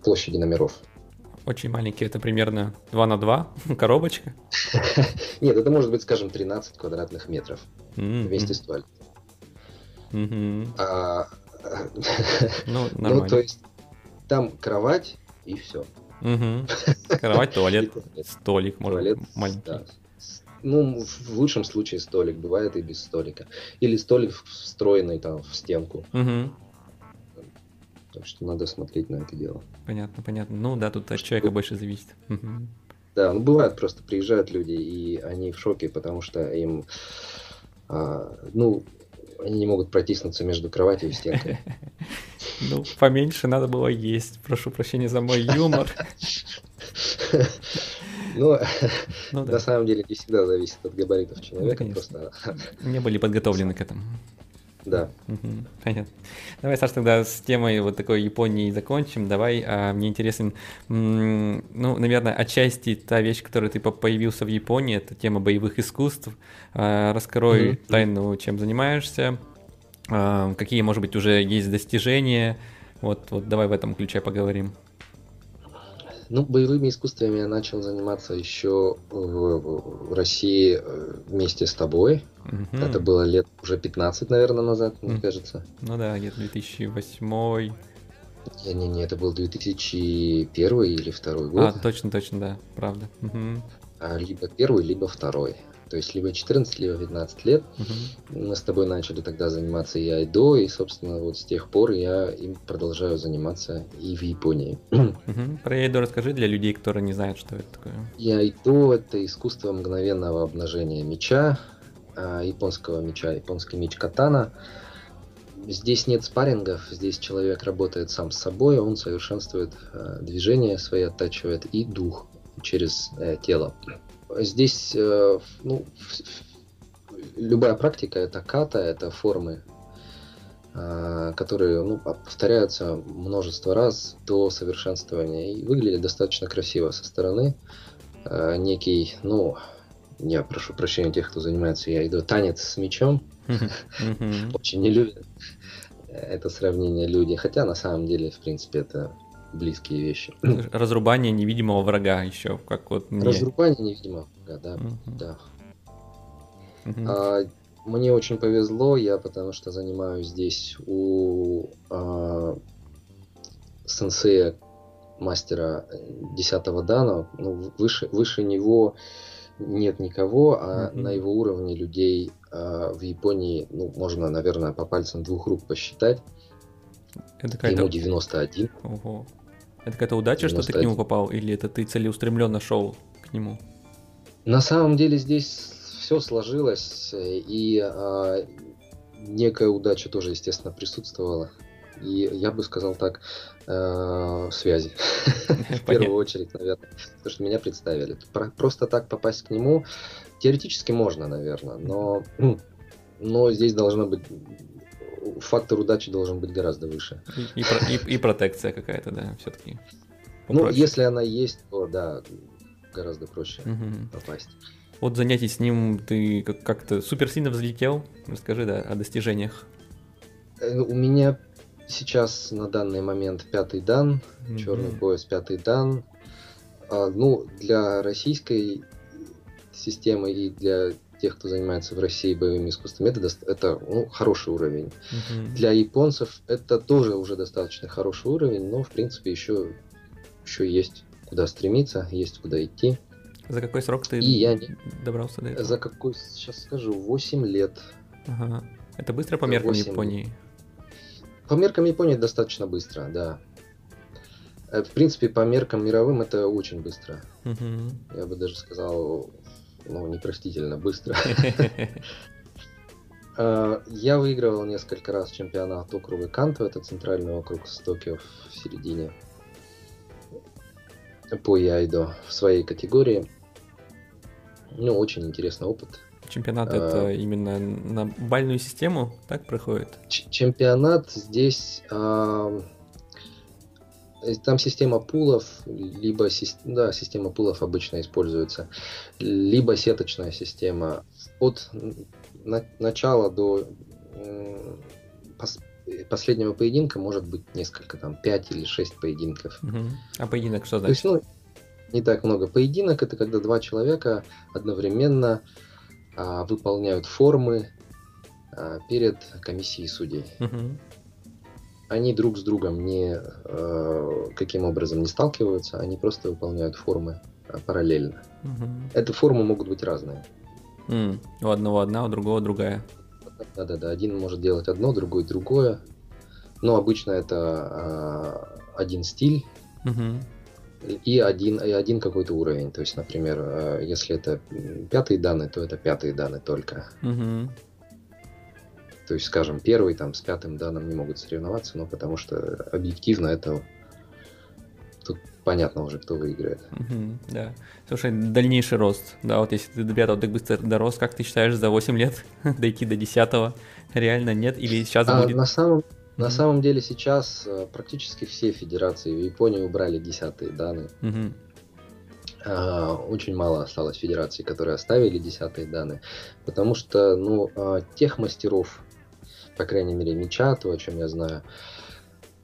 площади номеров. Очень маленькие, это примерно 2 на 2 коробочка? Нет, это может быть, скажем, 13 квадратных метров вместе с туалетом. А, ну, нормально. Ну, то есть там кровать и все. Угу. Кровать, туалет, столик, может, маленький. Да. Ну, в лучшем случае столик, бывает и без столика. Или столик встроенный там в стенку. Угу. Так что надо смотреть на это дело. Понятно, понятно. Ну да, тут от человека больше зависит. Угу. Да, ну бывает просто приезжают люди, и они в шоке, потому что им, а, ну, они не могут протиснуться между кроватью и стенкой. Ну, поменьше надо было есть. Прошу прощения за мой юмор. Ну, ну на самом деле не всегда зависит от габаритов человека. просто... Не были подготовлены к этому. Да. понятно. Давай, Саш, тогда с темой вот такой Японии закончим. Давай, а, мне интересен, ну, наверное, отчасти та вещь, которая ты появился в Японии, это тема боевых искусств. А, раскрой mm-hmm. тайну, чем занимаешься, а, какие, может быть, уже есть достижения. Вот, вот давай в этом ключе поговорим. Ну, боевыми искусствами я начал заниматься еще в, в России э, вместе с тобой. Угу. Это было лет уже 15, наверное, назад, мне кажется. Ну да, где-то 2008. Не-не-не, это был 2001 или второй год. А, точно, точно, да, правда. Угу. А, либо первый, либо второй. То есть либо 14, либо 15 лет. Угу. Мы с тобой начали тогда заниматься и айдо, и, собственно, вот с тех пор я им продолжаю заниматься и в Японии. Угу. Про айдо расскажи для людей, которые не знают, что это такое. И айдо — это искусство мгновенного обнажения меча, а, японского меча, японский меч катана. Здесь нет спаррингов, здесь человек работает сам с собой, он совершенствует э, движения свои, оттачивает и дух через э, тело. Здесь э, ну, любая практика это ката, это формы, э, которые ну, повторяются множество раз до совершенствования и выглядят достаточно красиво со стороны. Э, некий, ну, я прошу прощения тех, кто занимается я иду танец с мечом. Очень не любят это сравнение люди, хотя на самом деле, в принципе, это близкие вещи. Разрубание невидимого врага еще, как вот мне... Разрубание невидимого врага, да, да. А, мне очень повезло, я потому что занимаюсь здесь у а, сенсея мастера 10 дана, ну, выше, выше него нет никого, а mm-hmm. на его уровне людей а, в Японии, ну, можно, наверное, по пальцам двух рук посчитать. Это. Ему 91. Ого. Это какая-то удача, 91. что ты к нему попал, или это ты целеустремленно шел к нему? На самом деле здесь все сложилось, и а, некая удача тоже, естественно, присутствовала. И я бы сказал так, э, связи. В первую очередь, наверное. Потому что меня представили. Просто так попасть к нему теоретически можно, наверное, но, но здесь должно быть фактор удачи должен быть гораздо выше. И, и, и, и протекция какая-то, да, все-таки. Ну, если она есть, то да, гораздо проще угу. попасть. Вот занятий с ним ты как-то супер сильно взлетел. Расскажи, да, о достижениях. Э, у меня сейчас на данный момент пятый дан, mm-hmm. черный пояс пятый дан. А, ну, для российской системы и для тех, кто занимается в России боевыми искусствами, это, это ну, хороший уровень. Mm-hmm. Для японцев это тоже уже достаточно хороший уровень, но в принципе еще, еще есть куда стремиться, есть куда идти. За какой срок ты и я не... добрался до этого? За какой, сейчас скажу, 8 лет. Ага. Это быстро по меркам 8... Японии? По меркам Японии достаточно быстро, да. Э, в принципе, по меркам мировым это очень быстро. Угу. Я бы даже сказал, ну, непростительно быстро. Э, я выигрывал несколько раз чемпионат округа Канто, это центральный округ с Токио в середине по Яйдо в своей категории. Ну, очень интересный опыт. Чемпионат а, это именно на бальную систему, так проходит? Чемпионат здесь а, там система пулов, либо да, система пулов обычно используется, либо сеточная система. От на, начала до пос, последнего поединка может быть несколько, там, 5 или 6 поединков. Угу. А поединок что значит? То есть, ну, не так много. Поединок это когда два человека одновременно а, выполняют формы а, перед комиссией судей. Угу. Они друг с другом не а, каким образом не сталкиваются, они просто выполняют формы а, параллельно. Угу. Эти формы могут быть разные. Mm. У одного одна, у другого другая. Да-да-да, один может делать одно, другой другое. Но обычно это а, один стиль. Угу и один, и один какой-то уровень. То есть, например, э, если это пятые данные, то это пятые данные только. Угу. То есть, скажем, первый там с пятым данным не могут соревноваться, но потому что объективно это тут понятно уже, кто выиграет. Угу, да. Слушай, дальнейший рост. Да, вот если ты до пятого так быстро дорос, как ты считаешь, за 8 лет дойти до десятого? Реально нет? Или сейчас а, будет... На самом, на самом деле сейчас э, практически все федерации в Японии убрали десятые данные. Mm-hmm. Очень мало осталось федераций, которые оставили десятые данные, потому что ну, а, тех мастеров, по крайней мере, меча, то, о чем я знаю,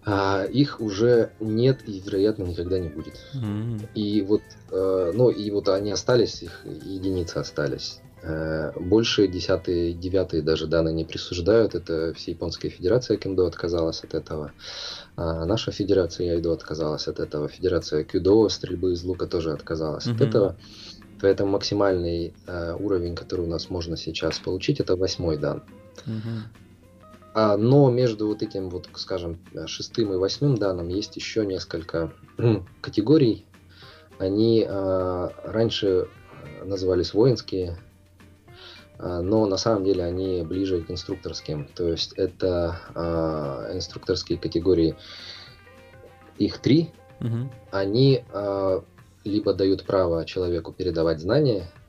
а, их уже нет и, вероятно, никогда не будет. Mm-hmm. И вот, э, ну, и вот они остались, их единицы остались. Э, больше десятые, девятые даже данные не присуждают. Это Всеяпонская Федерация кендо отказалась от этого. А наша Федерация Яйдо отказалась от этого. Федерация Кюдо, стрельбы из лука тоже отказалась mm-hmm. от этого. Поэтому максимальный э, уровень, который у нас можно сейчас получить, это восьмой дан. Mm-hmm. А, но между вот этим, вот, скажем, шестым и восьмым данным есть еще несколько категорий. Они э, раньше назывались воинские, а, но на самом деле они ближе к инструкторским. То есть это э, инструкторские категории, их три. Угу. Они э, либо дают право человеку передавать знания, э,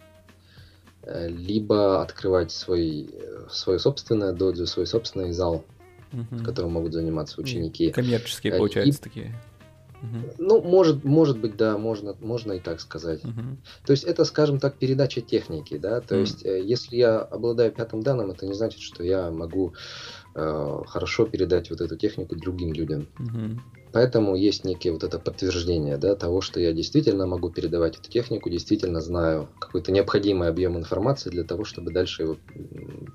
либо открывать свой, свое собственное додзю, свой собственный зал, угу. в котором могут заниматься ученики. Коммерческие, получается, и, такие. Угу. Ну, может, может быть, да, можно, можно и так сказать. Угу. То есть это, скажем так, передача техники, да. То угу. есть, э, если я обладаю пятым данным, это не значит, что я могу э, хорошо передать вот эту технику другим людям. Угу. Поэтому есть некие вот это подтверждение да, того, что я действительно могу передавать эту технику, действительно знаю какой-то необходимый объем информации для того, чтобы дальше его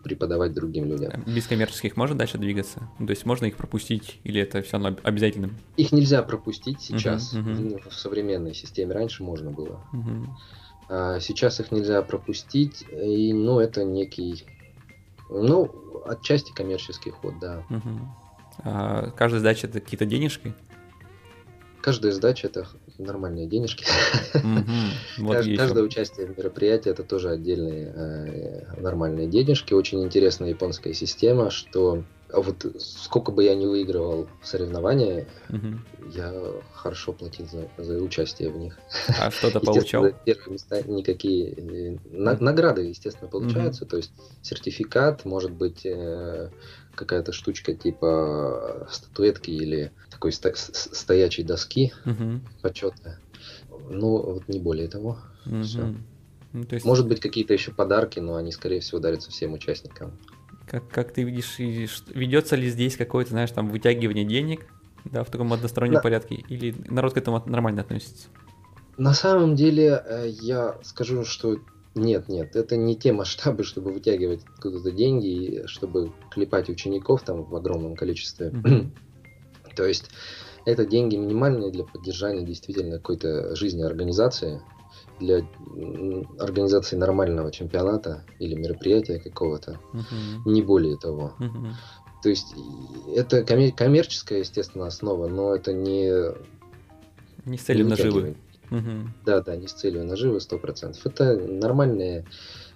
преподавать другим людям. Без коммерческих можно дальше двигаться? То есть можно их пропустить или это все равно обязательно? Их нельзя пропустить сейчас uh-huh, uh-huh. в современной системе. Раньше можно было. Uh-huh. А сейчас их нельзя пропустить, и ну это некий, ну отчасти коммерческий ход, да. Uh-huh. А каждая сдача это какие-то денежки? Каждая сдача это нормальные денежки. Каждое участие в мероприятии это тоже отдельные э, нормальные денежки. Очень интересная японская система, что а вот сколько бы я не выигрывал соревнования, угу. я хорошо платил за, за участие в них. А что-то получал? Первые места никакие э, на, награды, естественно, получаются. Угу. То есть сертификат, может быть э, какая-то штучка типа статуэтки или такой сто, стоячей доски угу. почетная. Ну, вот не более того. Угу. Все. Ну, есть... Может быть, какие-то еще подарки, но они, скорее всего, дарятся всем участникам. Как, как ты видишь, ведется ли здесь какое-то, знаешь, там вытягивание денег, да, в таком одностороннем да. порядке, или народ к этому нормально относится? На самом деле, э, я скажу, что нет, нет, это не те масштабы, чтобы вытягивать откуда-то деньги, чтобы клепать учеников там в огромном количестве. Mm-hmm. То есть это деньги минимальные для поддержания действительно какой-то жизни организации для организации нормального чемпионата или мероприятия какого-то, uh-huh. не более того. Uh-huh. То есть это коммер- коммерческая, естественно, основа, но это не... Не с целью наживы. Угу. Да, да, не с целью наживы, сто процентов. Это нормальная,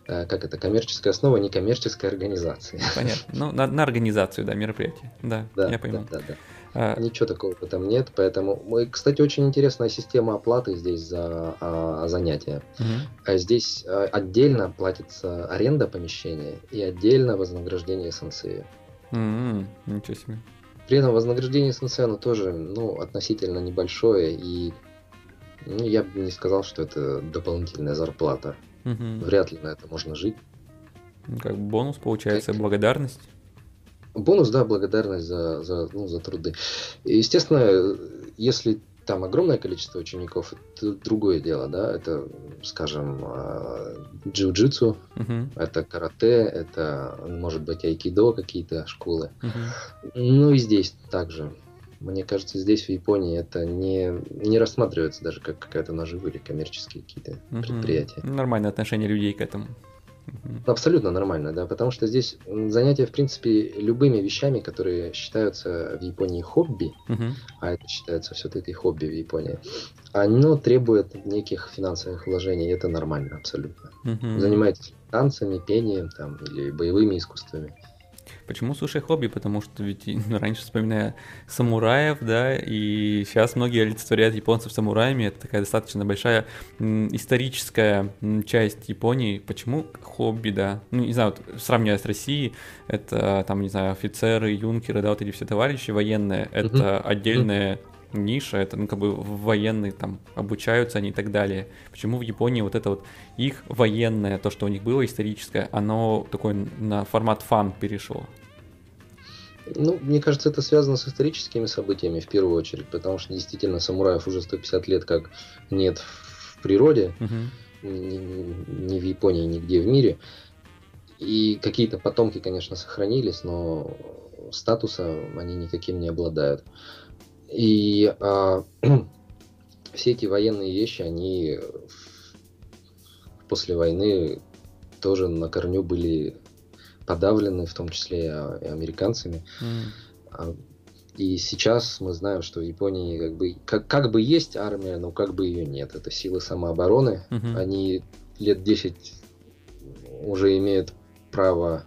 э, как это, коммерческая основа некоммерческой организации. Понятно. Ну, на, на организацию, да, мероприятия. Да, да я понимаю. Да, да, да. А... Ничего такого в этом нет, поэтому, кстати, очень интересная система оплаты здесь за а, занятия. Угу. Здесь а, отдельно платится аренда помещения и отдельно вознаграждение сенсея. Mm-hmm. Ничего себе. При этом вознаграждение сенсея, оно тоже, ну, относительно небольшое, и ну, я бы не сказал, что это дополнительная зарплата. Угу. Вряд ли на это можно жить. Как бонус получается, как... благодарность? Бонус, да, благодарность за, за, ну, за труды. естественно, если там огромное количество учеников, это другое дело, да, это, скажем, а, джиу-джитсу, uh-huh. это карате, это, может быть, айкидо какие-то школы. Uh-huh. Ну и здесь также. Мне кажется, здесь, в Японии, это не, не рассматривается даже как какая-то наживы или коммерческие какие-то uh-huh. предприятия. Нормальное отношение людей к этому. Абсолютно нормально, да, потому что здесь занятия, в принципе, любыми вещами, которые считаются в Японии хобби, uh-huh. а это считается все-таки хобби в Японии, оно требует неких финансовых вложений, и это нормально абсолютно. Uh-huh. Занимайтесь танцами, пением там, или боевыми искусствами. Почему суши хобби? Потому что ведь ну, раньше вспоминая самураев, да, и сейчас многие олицетворяют японцев самураями. Это такая достаточно большая историческая часть Японии. Почему хобби, да? Ну, не знаю, вот, сравнивая с Россией, это там, не знаю, офицеры, юнкеры, да, вот эти все товарищи военные, это отдельная ниша, это, ну, как бы военные там обучаются они и так далее. Почему в Японии вот это вот их военное, то, что у них было историческое, оно такой на формат фан перешло? Ну, мне кажется, это связано с историческими событиями в первую очередь, потому что действительно самураев уже 150 лет как нет в природе, угу. ни, ни в Японии, нигде в мире. И какие-то потомки, конечно, сохранились, но статуса они никаким не обладают. И а, все эти военные вещи, они после войны тоже на корню были подавлены, в том числе и американцами. Mm. И сейчас мы знаем, что в Японии как бы, как, как бы есть армия, но как бы ее нет. Это силы самообороны. Mm-hmm. Они лет 10 уже имеют право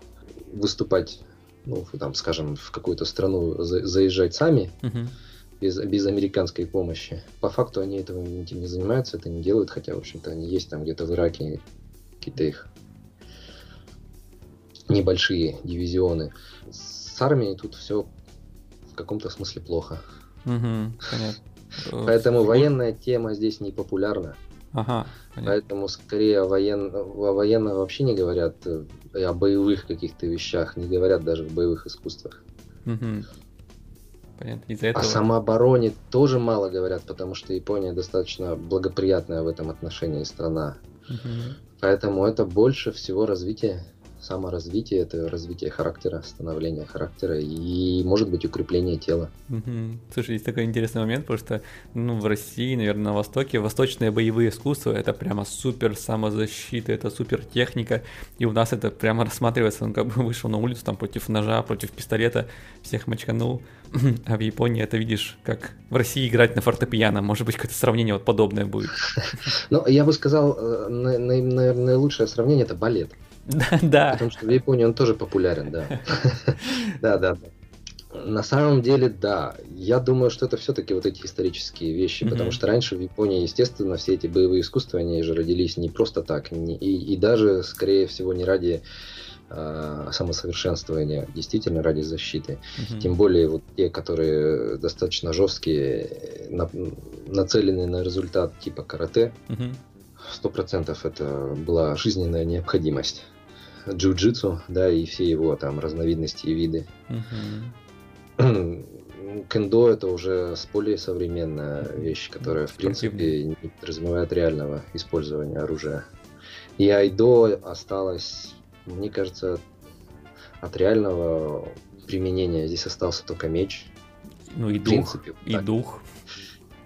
выступать, ну, там, скажем, в какую-то страну за, заезжать сами. Mm-hmm без, без американской помощи. По факту они этого этим не занимаются, это не делают, хотя, в общем-то, они есть там где-то в Ираке, какие-то их небольшие дивизионы. С армией тут все в каком-то смысле плохо. Угу, Поэтому военная тема здесь не популярна. Ага, понятно. Поэтому скорее о, воен... о военных вообще не говорят, э, о боевых каких-то вещах, не говорят даже в боевых искусствах. Угу. Понятно. Из-за этого... О самообороне тоже мало говорят, потому что Япония достаточно благоприятная в этом отношении страна. Угу. Поэтому это больше всего развитие саморазвитие, это развитие характера, становление характера и, может быть, укрепление тела. Угу. Слушай, есть такой интересный момент, потому что ну, в России, наверное, на Востоке восточные боевые искусства это прямо супер самозащита, это супер техника, и у нас это прямо рассматривается, он как бы вышел на улицу там против ножа, против пистолета, всех мочканул, а в Японии это видишь, как в России играть на фортепиано, может быть, какое-то сравнение вот подобное будет. Ну, я бы сказал, э, наверное, лучшее сравнение это балет. Да, да. Потому что в Японии он тоже популярен, да. Да, да, да. На самом деле, да. Я думаю, что это все-таки вот эти исторические вещи, mm-hmm. потому что раньше в Японии, естественно, все эти боевые искусства, они же родились не просто так, не, и, и даже, скорее всего, не ради э, самосовершенствования, действительно ради защиты. Mm-hmm. Тем более вот те, которые достаточно жесткие, на, нацеленные на результат типа карате, сто mm-hmm. процентов это была жизненная необходимость джиу-джитсу, да, и все его там разновидности и виды. Кендо это уже более современная вещь, которая, в принципе, не подразумевает реального использования оружия. И айдо осталось, мне кажется, от реального применения. Здесь остался только меч. Ну и дух. Принципе, и так. дух.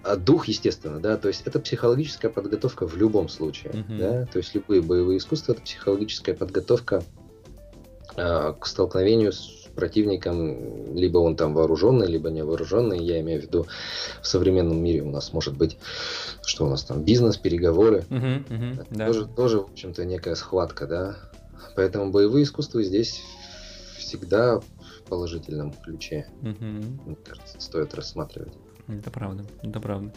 А дух, естественно, да, то есть это психологическая подготовка в любом случае, uh-huh. да, то есть любые боевые искусства это психологическая подготовка э, к столкновению с противником, либо он там вооруженный, либо не вооруженный. Я имею в виду в современном мире у нас может быть, что у нас там бизнес, переговоры, uh-huh, это да. тоже, тоже в общем-то некая схватка, да. Поэтому боевые искусства здесь всегда в положительном ключе, uh-huh. мне кажется, стоит рассматривать. Это правда, это правда.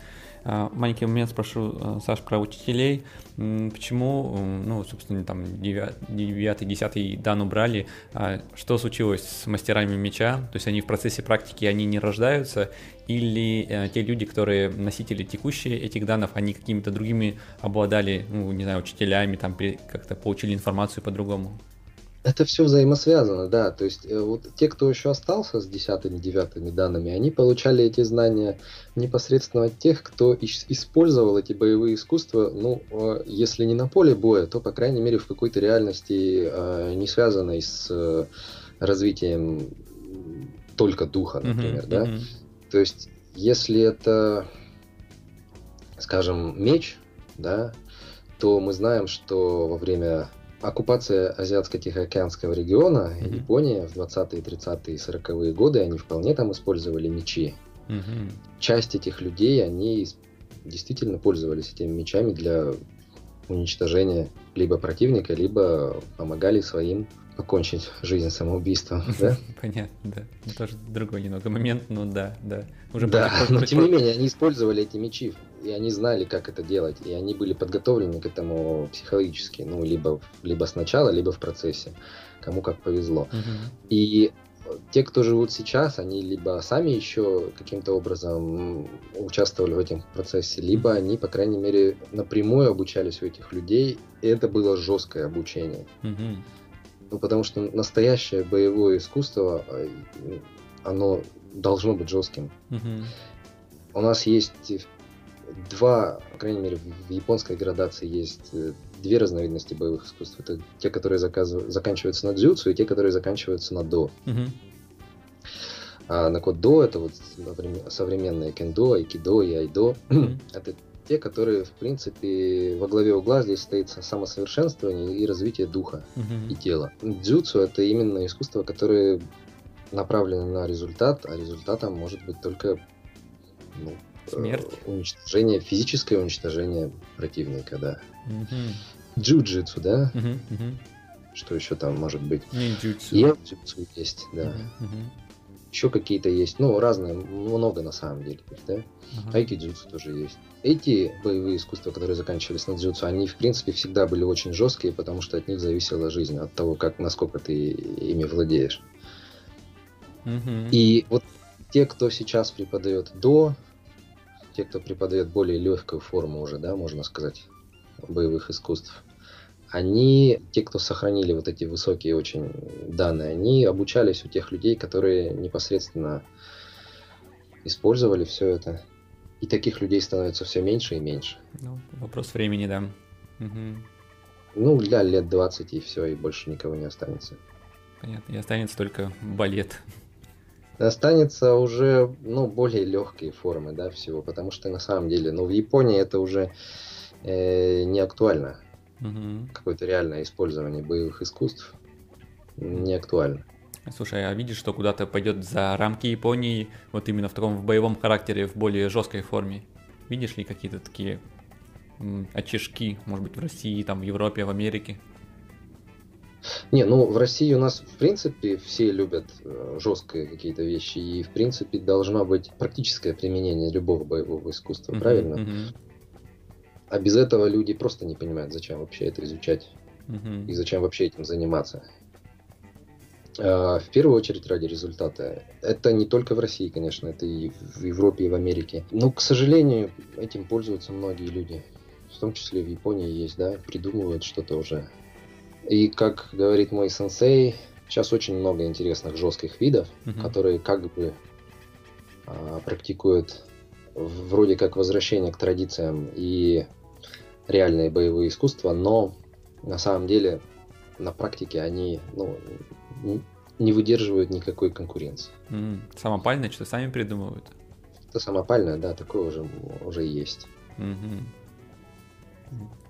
А, маленький момент спрошу, э, Саш, про учителей. Почему, ну, собственно, там 9-10 дан убрали, а что случилось с мастерами меча? То есть они в процессе практики, они не рождаются, или э, те люди, которые носители текущие этих данных, они какими-то другими обладали, ну, не знаю, учителями, там как-то получили информацию по-другому? Это все взаимосвязано, да. То есть э, вот те, кто еще остался с десятыми, девятыми данными, они получали эти знания непосредственно от тех, кто использовал эти боевые искусства, ну, э, если не на поле боя, то, по крайней мере, в какой-то реальности, э, не связанной с развитием только духа, например, uh-huh, да. Uh-huh. То есть, если это, скажем, меч, да, то мы знаем, что во время оккупация Азиатско-Тихоокеанского региона, mm-hmm. Япония в 20-е, 30-е и 40-е годы, они вполне там использовали мечи. Mm-hmm. Часть этих людей, они действительно пользовались этими мечами для уничтожения либо противника, либо помогали своим покончить жизнь самоубийством, да? Понятно, да. Ну, тоже другой немного момент, но да, да. Уже да, но тем не менее, они использовали эти мечи и они знали, как это делать, и они были подготовлены к этому психологически, ну, либо, либо сначала, либо в процессе, кому как повезло. И те, кто живут сейчас, они либо сами еще каким-то образом участвовали в этом процессе, либо они, по крайней мере, напрямую обучались у этих людей, и это было жесткое обучение. Ну, потому что настоящее боевое искусство, э, оно должно быть жестким. Uh-huh. У нас есть два, по крайней мере, в японской градации есть э, две разновидности боевых искусств. Это те, которые заказыв... заканчиваются на дзюцу, и те, которые заканчиваются на до. Uh-huh. А на код до это вот например, современные кендо, айкидо и айдо. Uh-huh. это те, которые, в принципе, во главе угла здесь стоит самосовершенствование и развитие духа uh-huh. и тела. Дзюцу это именно искусство, которое направлено на результат, а результатом может быть только ну, Смерть. Э, уничтожение, физическое уничтожение противника, да. Угу. Джиу-джитсу, да? Угу, угу. Что еще там может быть? Ниндзюцу. Ниндзюцу есть, да. Угу, угу. Еще какие-то есть, ну, разные, много на самом деле, да? Угу. Айки-дзюцу тоже есть. Эти боевые искусства, которые заканчивались на дзюцу, они, в принципе, всегда были очень жесткие, потому что от них зависела жизнь, от того, как, насколько ты ими владеешь. И вот те, кто сейчас преподает до, те, кто преподает более легкую форму уже, да, можно сказать, боевых искусств, они, те, кто сохранили вот эти высокие очень данные, они обучались у тех людей, которые непосредственно использовали все это. И таких людей становится все меньше и меньше. Ну, вопрос времени, да. Угу. Ну, для лет 20 и все, и больше никого не останется. Понятно, и останется только балет. Останется уже, ну, более легкие формы, да, всего, потому что на самом деле, ну, в Японии это уже э, не актуально. Угу. Какое-то реальное использование боевых искусств не актуально. Слушай, а видишь, что куда-то пойдет за рамки Японии, вот именно в таком в боевом характере, в более жесткой форме? Видишь ли какие-то такие очишки, может быть, в России, там, в Европе, в Америке? Не, ну в России у нас в принципе все любят э, жесткие какие-то вещи, и в принципе должно быть практическое применение любого боевого искусства, uh-huh, правильно? Uh-huh. А без этого люди просто не понимают, зачем вообще это изучать uh-huh. и зачем вообще этим заниматься. А, в первую очередь ради результата. Это не только в России, конечно, это и в Европе, и в Америке. Но, к сожалению, этим пользуются многие люди. В том числе в Японии есть, да, придумывают что-то уже. И, как говорит мой сенсей, сейчас очень много интересных жестких видов, Мгм. которые как бы а, практикуют вроде как возвращение к традициям и реальные боевые искусства, но на самом деле на практике они ну, не выдерживают никакой конкуренции. М, Самопальное что сами придумывают. Это самопальное, да, такое уже, уже есть. М,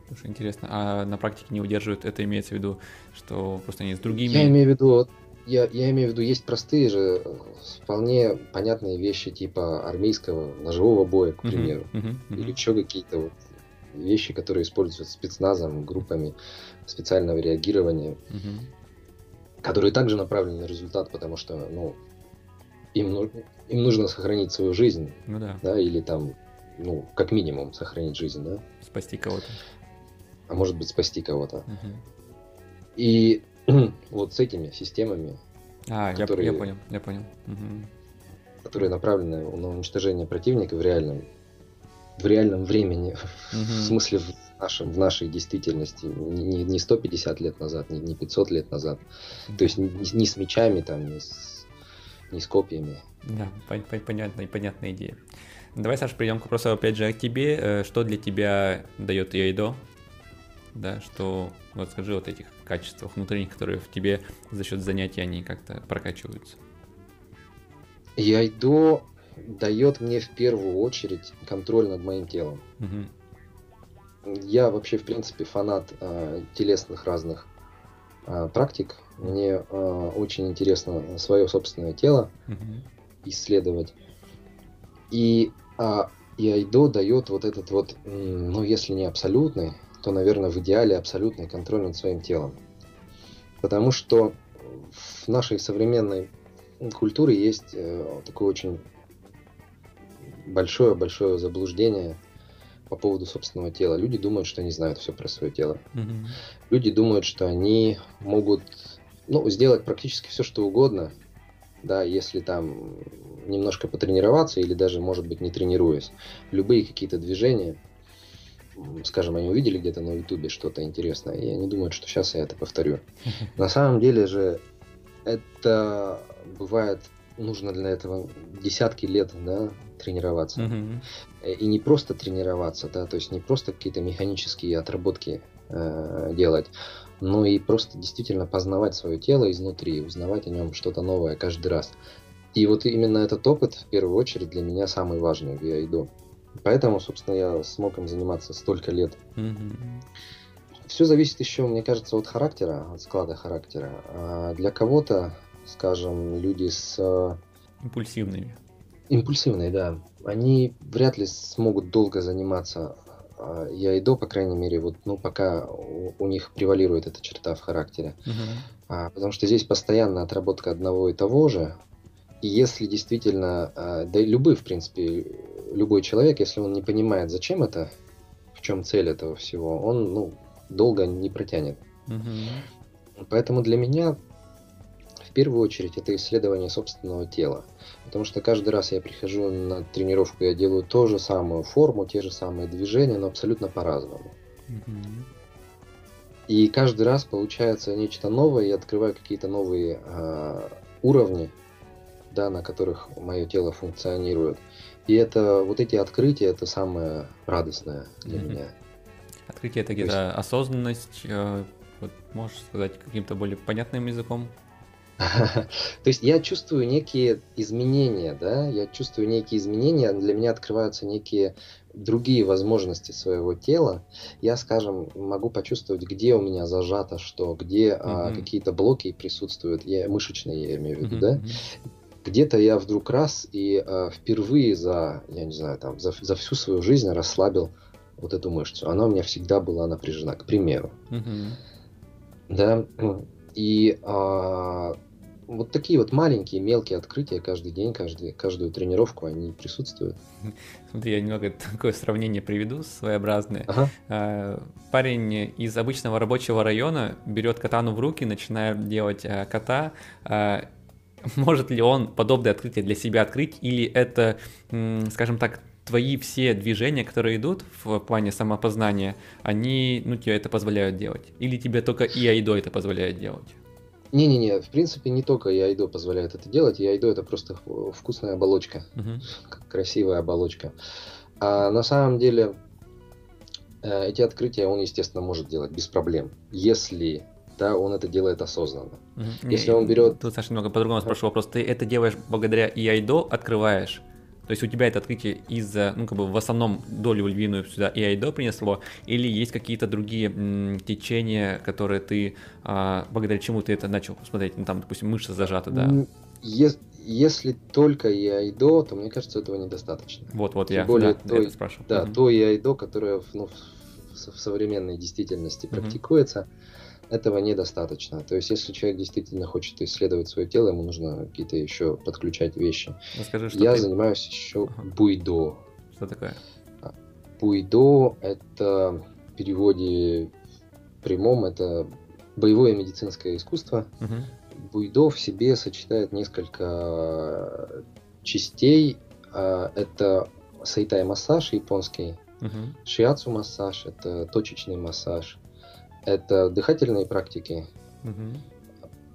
Слушай, интересно. А на практике не удерживают, это имеется в виду, что просто они с другими... Я имею в виду, я, я имею в виду, есть простые же, э, вполне понятные вещи типа армейского ножевого боя, к примеру. мгм, мгм. Или еще какие-то вот вещи, которые используются спецназом, группами специального реагирования, Мгм. которые также направлены на результат, потому что, ну, им, им нужно сохранить свою жизнь, Ну да, да, или там, ну, как минимум сохранить жизнь, да, спасти кого-то. а может быть спасти кого-то. Мгм. И вот с этими системами, А, я- Которые- я, понял, я понял. Мгм. которые направлены на уничтожение противника в реальном, в реальном времени, в Мгм. смысле в, нашем, в нашей действительности, не, не 150 лет назад, не, не 500 лет назад, то есть не, не с мечами, там, не с, не с копьями. Да, пон- пон- понятная, понятная идея. Давай, Саша, перейдем к вопросу опять же к тебе. Э, Что для тебя дает Яйдо? Да, что, вот скажи вот этих качествах внутренних, которые в тебе за счет занятий они как-то прокачиваются. Яйдо дает мне в первую очередь контроль над моим телом. Мгм. Я вообще, в принципе, фанат э, телесных разных э, практик. Мне э, очень интересно свое собственное тело Мгм. исследовать. И а, и айдо дает вот этот вот, ну, если не абсолютный, то, наверное, в идеале абсолютный контроль над своим телом. Потому что в нашей современной культуре есть э, такое очень большое-большое заблуждение по поводу собственного тела. Люди думают, что они знают все про свое тело. Мгм. Люди думают, что они могут ну, сделать практически все, что угодно, да, если там немножко потренироваться или даже, может быть, не тренируясь. Любые какие-то движения, скажем, они увидели где-то на ютубе что-то интересное, и они думают, что сейчас я это повторю. На самом деле же это бывает нужно для этого десятки лет, да, тренироваться. Э, И не просто тренироваться, да, то есть не просто какие-то механические отработки э, делать, но и просто действительно познавать свое тело изнутри, узнавать о нем что-то новое каждый раз. И вот именно этот опыт, в первую очередь, для меня самый важный в Яйдо. Поэтому, собственно, я смог им заниматься столько лет. Мгм. Все зависит еще, мне кажется, от характера, от склада характера. А для кого-то, скажем, люди с э, Импульсивными. Импульсивные, да. Они вряд ли смогут долго заниматься а, яйдо, по крайней мере, вот, ну, пока у, у них превалирует эта черта в характере. Мгм. А, потому что здесь постоянно отработка одного и того же. И если действительно, а, да и любой, в принципе, любой человек, если он не понимает, зачем это, в чем цель этого всего, он, ну, долго не протянет. Мгм. Поэтому для меня первую очередь это исследование собственного тела. Потому что каждый раз я прихожу на тренировку, я делаю ту же самую форму, те же самые движения, но абсолютно по-разному. И каждый раз получается нечто новое, я открываю какие-то новые э, уровни, да, на которых мое тело функционирует. И это вот эти открытия, это самое радостное для mm-hmm. меня. Открытие это где-то есть... осознанность, э, вот можешь сказать каким-то более понятным языком? То есть я чувствую некие изменения, да, я чувствую некие изменения, для меня открываются некие другие возможности своего тела. Я, скажем, могу почувствовать, где у меня зажато что, где mm-hmm. а, какие-то блоки присутствуют, я, мышечные я имею в виду, mm-hmm. да. Где-то я вдруг раз и а, впервые за, я не знаю, там, за, за всю свою жизнь расслабил вот эту мышцу. Она у меня всегда была напряжена, к примеру. Mm-hmm. Да, и а, вот такие вот маленькие, мелкие открытия каждый день, каждый, каждую тренировку, они присутствуют. Смотри, я немного такое сравнение приведу, своеобразное. Ага. А, парень из обычного рабочего района берет катану в руки, начинает делать а, кота, а, может ли он подобное открытие для себя открыть, или это, скажем так, твои все движения, которые идут в плане самопознания, они, ну, тебе это позволяют делать? Или тебе только и айдо это позволяет делать? Не-не-не, в принципе, не только яйдо позволяет это делать. Яйдо это просто вкусная оболочка, uh-huh. красивая оболочка. А на самом деле э, эти открытия он, естественно, может делать без проблем, если да, он это делает осознанно. Uh-huh. Если он берет... Тут, Саша, немного по-другому спрошу вопрос. Ты это делаешь благодаря яйдо, открываешь то есть у тебя это открытие из-за, ну, как бы в основном долю львиную сюда и айдо принесло, или есть какие-то другие м, течения, которые ты, а, благодаря чему ты это начал смотреть, ну, там, допустим, мышца зажата, да? Если, если только и айдо, то мне кажется, этого недостаточно. Вот, вот, Тем я, более да, то, я это спрашиваю. Да, угу. то и айдо, которое ну, в, в современной действительности практикуется, этого недостаточно. То есть, если человек действительно хочет исследовать свое тело, ему нужно какие-то еще подключать вещи. Расскажи, что Я ты... занимаюсь еще ага. буйдо. Что такое? А, буйдо – это в переводе прямом, это боевое медицинское искусство. Угу. Буйдо в себе сочетает несколько частей. А, это сайтай массаж японский, угу. шиацу массаж, это точечный массаж, это дыхательные практики, угу.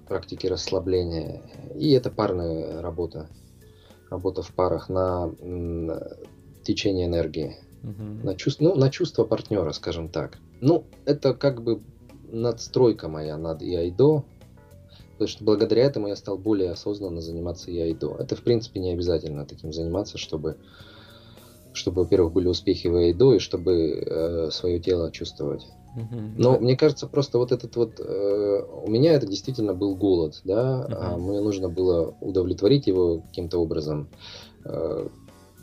практики расслабления, и это парная работа, работа в парах на, на течение энергии, угу. на, чувство, ну, на чувство партнера, скажем так. Ну, это как бы надстройка моя над яйдо, потому что благодаря этому я стал более осознанно заниматься яйдо. Это, в принципе, не обязательно таким заниматься, чтобы, чтобы во-первых, были успехи в яйдо и чтобы э, свое тело чувствовать. Но мне кажется, просто вот этот вот э, у меня это действительно был голод, да, а мне нужно было удовлетворить его каким-то образом. Э,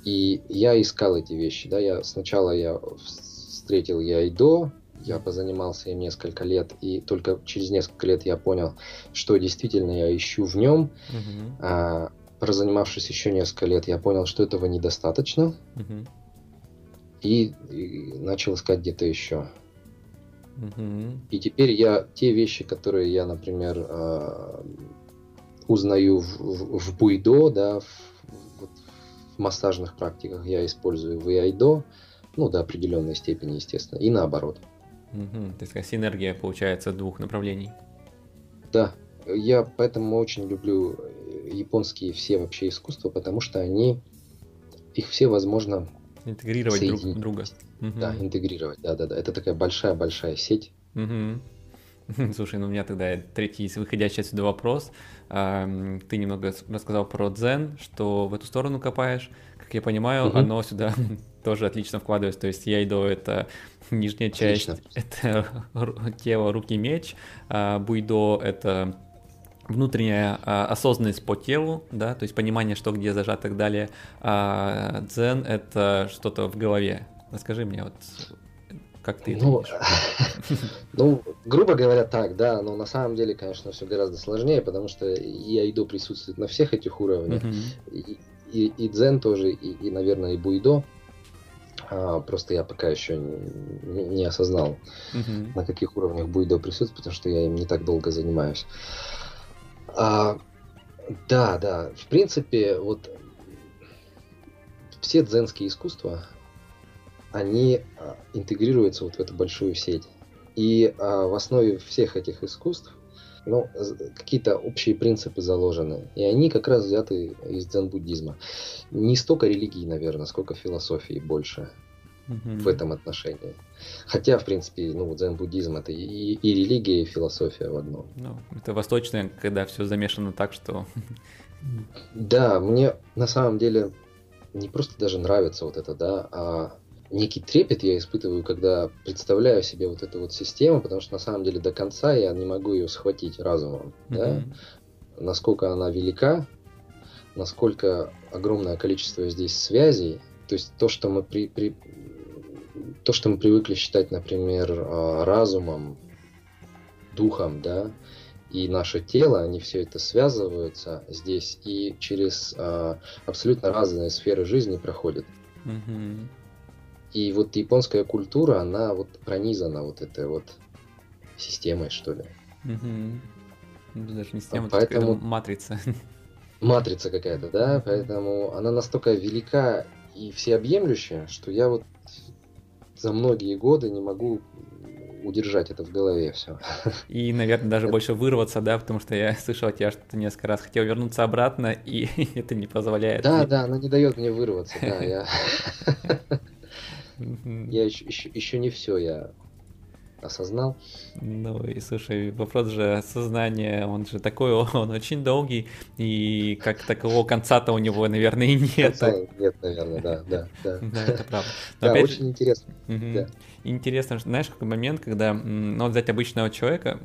и я искал эти вещи, да, я сначала я встретил я и до, я позанимался им несколько лет, и только через несколько лет я понял, что действительно я ищу в нем. А, прозанимавшись еще несколько лет, я понял, что этого недостаточно, uh-huh. и, и начал искать где-то еще. И теперь я те вещи, которые я, например, э, узнаю в, в, в буйдо, да, в, в, в массажных практиках, я использую в айдо, ну, до определенной степени, естественно, и наоборот. Угу. То есть синергия получается двух направлений. Да, я поэтому очень люблю японские все вообще искусства, потому что они, их все возможно Интегрировать друг друга. Да, угу. интегрировать, да-да-да. Это такая большая-большая сеть. Угу. Слушай, ну у меня тогда третий выходящий отсюда вопрос. Ты немного рассказал про дзен, что в эту сторону копаешь. Как я понимаю, угу. оно сюда тоже отлично вкладывается. То есть я иду это нижняя часть, отлично. это тело, руки, меч. А буйдо — это внутренняя а, осознанность по телу, да, то есть понимание, что где зажат и так далее. А дзен — это что-то в голове. Расскажи мне, вот как ты ну, ну, грубо говоря, так, да, но на самом деле, конечно, все гораздо сложнее, потому что и айдо присутствует на всех этих уровнях, uh-huh. и, и, и дзен тоже, и, и, наверное, и буйдо. А, просто я пока еще не, не осознал, uh-huh. на каких уровнях буйдо присутствует, потому что я им не так долго занимаюсь. А, да, да. В принципе, вот все дзенские искусства, они а, интегрируются вот в эту большую сеть. И а, в основе всех этих искусств ну, какие-то общие принципы заложены. И они как раз взяты из дзен-буддизма. Не столько религии, наверное, сколько философии больше в этом отношении. Хотя, в принципе, ну, дзен-буддизм это и, и религия, и философия в одном. Ну, это восточное, когда все замешано так, что... Да, мне на самом деле не просто даже нравится вот это, да, а некий трепет я испытываю, когда представляю себе вот эту вот систему, потому что на самом деле до конца я не могу ее схватить разумом, mm-hmm. да, насколько она велика, насколько огромное количество здесь связей, то есть то, что мы при, при то, что мы привыкли считать, например, а, разумом, духом, да, и наше тело, они все это связываются здесь и через э, абсолютно разные сферы жизни проходят. Mm-hmm. И вот японская культура, она вот пронизана вот этой вот системой, что ли. Угу. Даже не система, Поэтому... матрица. Матрица какая-то, да, поэтому она настолько велика и всеобъемлющая, что я вот за многие годы не могу удержать это в голове все. И, наверное, даже больше вырваться, да, потому что я слышал от тебя, что ты несколько раз хотел вернуться обратно, и это не позволяет. Да, да, она не дает мне вырваться, да, я... Я еще, еще, еще не все я осознал. Ну и слушай, вопрос же осознания, он же такой, он очень долгий, и как такового конца-то у него, наверное, и нет. Конца нет, наверное, да, да, да. Да, это правда. Но да, очень же... интересно. Угу. Да. Интересно, знаешь, какой момент, когда, ну, вот взять обычного человека,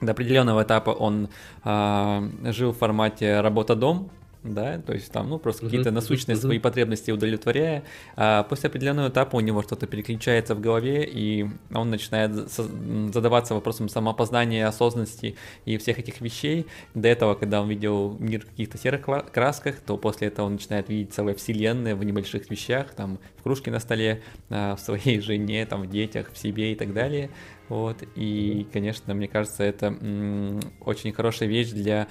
до определенного этапа он а, жил в формате работа-дом, да, то есть там, ну, просто uh-huh, какие-то насущные uh-huh. свои потребности удовлетворяя, а после определенного этапа у него что-то переключается в голове, и он начинает задаваться вопросом самопознания, осознанности и всех этих вещей. До этого, когда он видел мир в каких-то серых красках, то после этого он начинает видеть целые вселенные в небольших вещах, там, в кружке на столе, а, в своей жене, там, в детях, в себе и так далее. Вот, и, конечно, мне кажется, это м- очень хорошая вещь для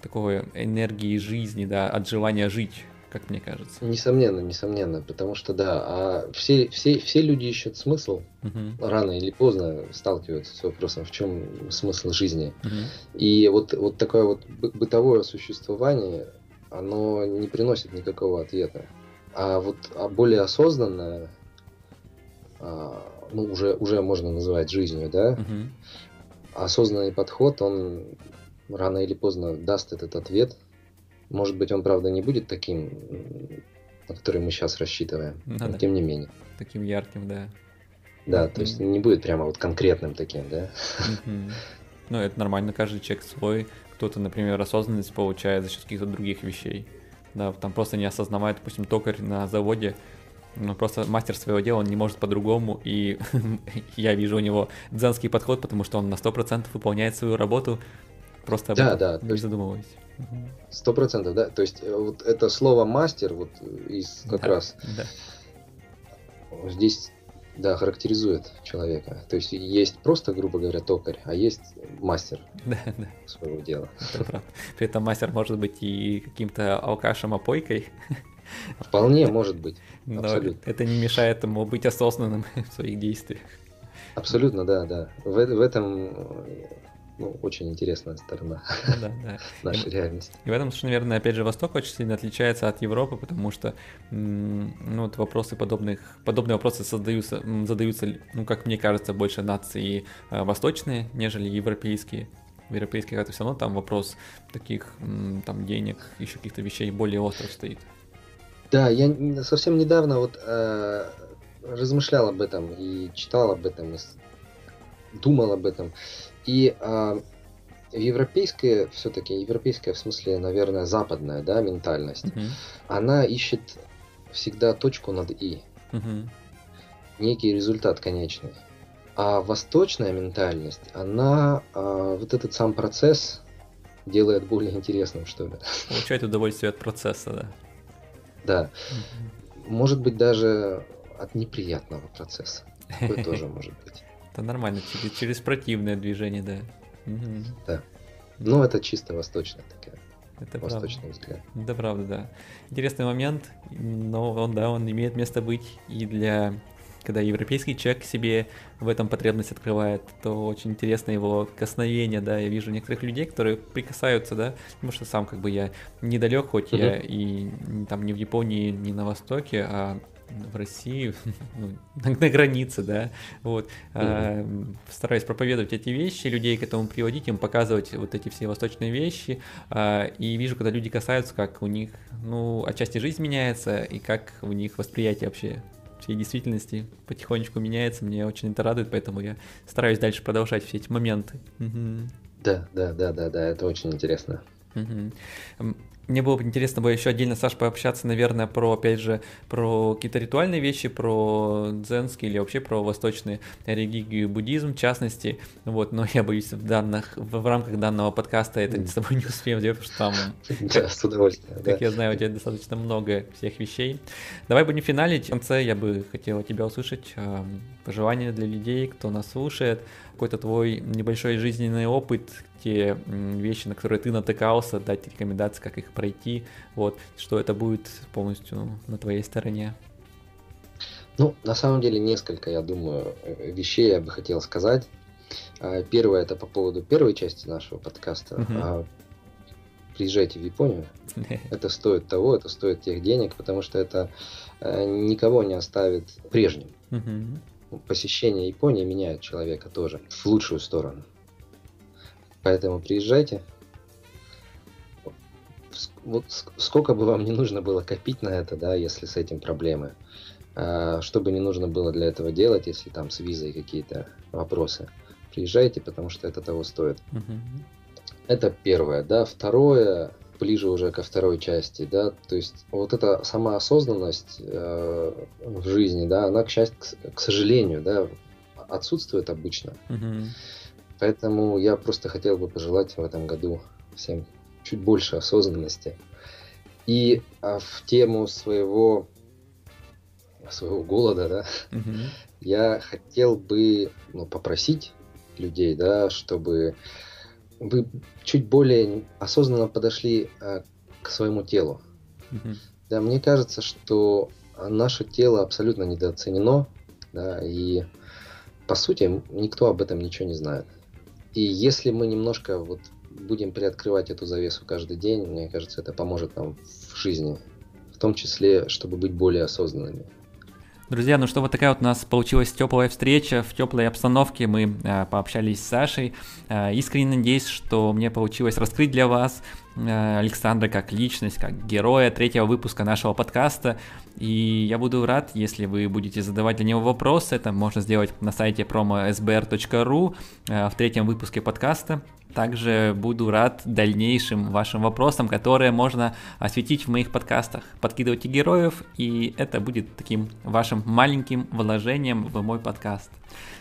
такой энергии жизни, да, от желания жить, как мне кажется. Несомненно, несомненно, потому что да, а все, все, все люди ищут смысл, uh-huh. рано или поздно сталкиваются с вопросом, в чем смысл жизни. Uh-huh. И вот, вот такое вот бытовое существование, оно не приносит никакого ответа. А вот а более осознанное, а, ну, уже, уже можно называть жизнью, да, угу. осознанный подход, он рано или поздно даст этот ответ. Может быть, он, правда, не будет таким, на который мы сейчас рассчитываем, ну, но тем не менее. Таким ярким, да. Да, то есть не будет прямо вот конкретным таким, да. Ну, это нормально, каждый человек свой. Кто-то, например, осознанность получает за счет каких-то других вещей. Да, там просто не осознавая, допустим, токарь на заводе, ну, просто мастер своего дела, он не может по-другому, и я вижу у него дзенский подход, потому что он на 100% выполняет свою работу, просто да, да, не задумываясь. Сто процентов, да. То есть э, вот это слово мастер вот из как да, раз да. здесь да характеризует человека. То есть есть просто, грубо говоря, токарь, а есть мастер да, да. своего дела. При этом мастер может быть и каким-то алкашем-опойкой. Вполне может быть. Но Абсолютно. это не мешает ему быть осознанным в своих действиях. Абсолютно, да, да. В, в этом ну, очень интересная сторона да, да. нашей и, реальности. И в этом, наверное, опять же, Восток очень сильно отличается от Европы, потому что ну, вот вопросы подобных, подобные вопросы создаются, задаются, ну, как мне кажется, больше нации э, восточные, нежели европейские. В европейских это все равно там вопрос таких там денег, еще каких-то вещей более остров стоит. Да, я совсем недавно вот э, размышлял об этом и читал об этом, и думал об этом. И э, европейская, все-таки европейская, в смысле, наверное, западная, да, ментальность, uh-huh. она ищет всегда точку над «и». Uh-huh. Некий результат конечный. А восточная ментальность, она э, вот этот сам процесс делает более интересным, что ли. Получает удовольствие от процесса, да. Да. Может быть, даже от неприятного процесса. Такое тоже может быть. Это нормально, через, через противное движение, да. Да. Ну, это чисто восточная такая. Это восточный правда. взгляд. Это правда, да. Интересный момент, но он, да, он имеет место быть и для когда европейский человек себе в этом потребность открывает, то очень интересно его косновение, да, я вижу некоторых людей, которые прикасаются, да, потому что сам как бы я недалек, хоть uh-huh. я и там не в Японии, не на Востоке, а в России, ну, на, на границе, да, вот, mm-hmm. э, стараюсь проповедовать эти вещи, людей к этому приводить, им показывать вот эти все восточные вещи, э, и вижу, когда люди касаются, как у них, ну, отчасти жизнь меняется, и как у них восприятие вообще всей действительности потихонечку меняется, мне очень это радует, поэтому я стараюсь дальше продолжать все эти моменты. Угу. Да, да, да, да, да, это очень интересно. Угу. Мне было бы интересно бы еще отдельно, Саш, пообщаться, наверное, про, опять же, про какие-то ритуальные вещи, про дзенские или вообще про восточные религию и буддизм в частности. Вот, но я боюсь, в, данных, в, в рамках данного подкаста это с тобой не успеем сделать, потому что там, да, с удовольствием, как я знаю, у тебя достаточно много всех вещей. Давай будем финалить. В конце я бы хотел тебя услышать пожелания для людей, кто нас слушает, какой-то твой небольшой жизненный опыт, те вещи, на которые ты натыкался, дать рекомендации, как их пройти, вот, что это будет полностью на твоей стороне. Ну, на самом деле, несколько, я думаю, э, вещей я бы хотел сказать. А, первое, это по поводу первой части нашего подкаста. Uh-huh. Приезжайте в Японию. Это стоит того, это стоит тех денег, потому что это э, никого не оставит прежним. Uh-huh посещение Японии меняет человека тоже в лучшую сторону. Поэтому приезжайте. Вот сколько бы вам не нужно было копить на это, да, если с этим проблемы. А, что бы не нужно было для этого делать, если там с визой какие-то вопросы. Приезжайте, потому что это того стоит. Uh-huh. Это первое, да. Второе, ближе уже ко второй части, да, то есть вот эта сама осознанность э, в жизни, да, она, к счастью, к, к сожалению, да, отсутствует обычно. Угу. Поэтому я просто хотел бы пожелать в этом году всем чуть больше осознанности. И а, в тему своего своего голода, да, угу. я хотел бы ну, попросить людей, да, чтобы вы чуть более осознанно подошли а, к своему телу. Mm-hmm. Да, мне кажется, что наше тело абсолютно недооценено, да, и по сути никто об этом ничего не знает. И если мы немножко вот будем приоткрывать эту завесу каждый день, мне кажется, это поможет нам в жизни, в том числе, чтобы быть более осознанными. Друзья, ну что, вот такая вот у нас получилась теплая встреча. В теплой обстановке мы э, пообщались с Сашей. Э, искренне надеюсь, что мне получилось раскрыть для вас э, Александра как личность, как героя третьего выпуска нашего подкаста. И я буду рад, если вы будете задавать для него вопросы. Это можно сделать на сайте promo.sbr.ru э, в третьем выпуске подкаста. Также буду рад дальнейшим вашим вопросам, которые можно осветить в моих подкастах. Подкидывайте героев, и это будет таким вашим маленьким вложением в мой подкаст.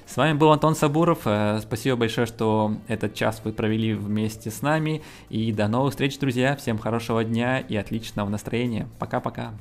С вами был Антон Сабуров. Э, спасибо большое, что этот час вы провели вместе с нами. И до новых встреч, друзья. Всем хорошего дня и отличного настроения. Пока-пока.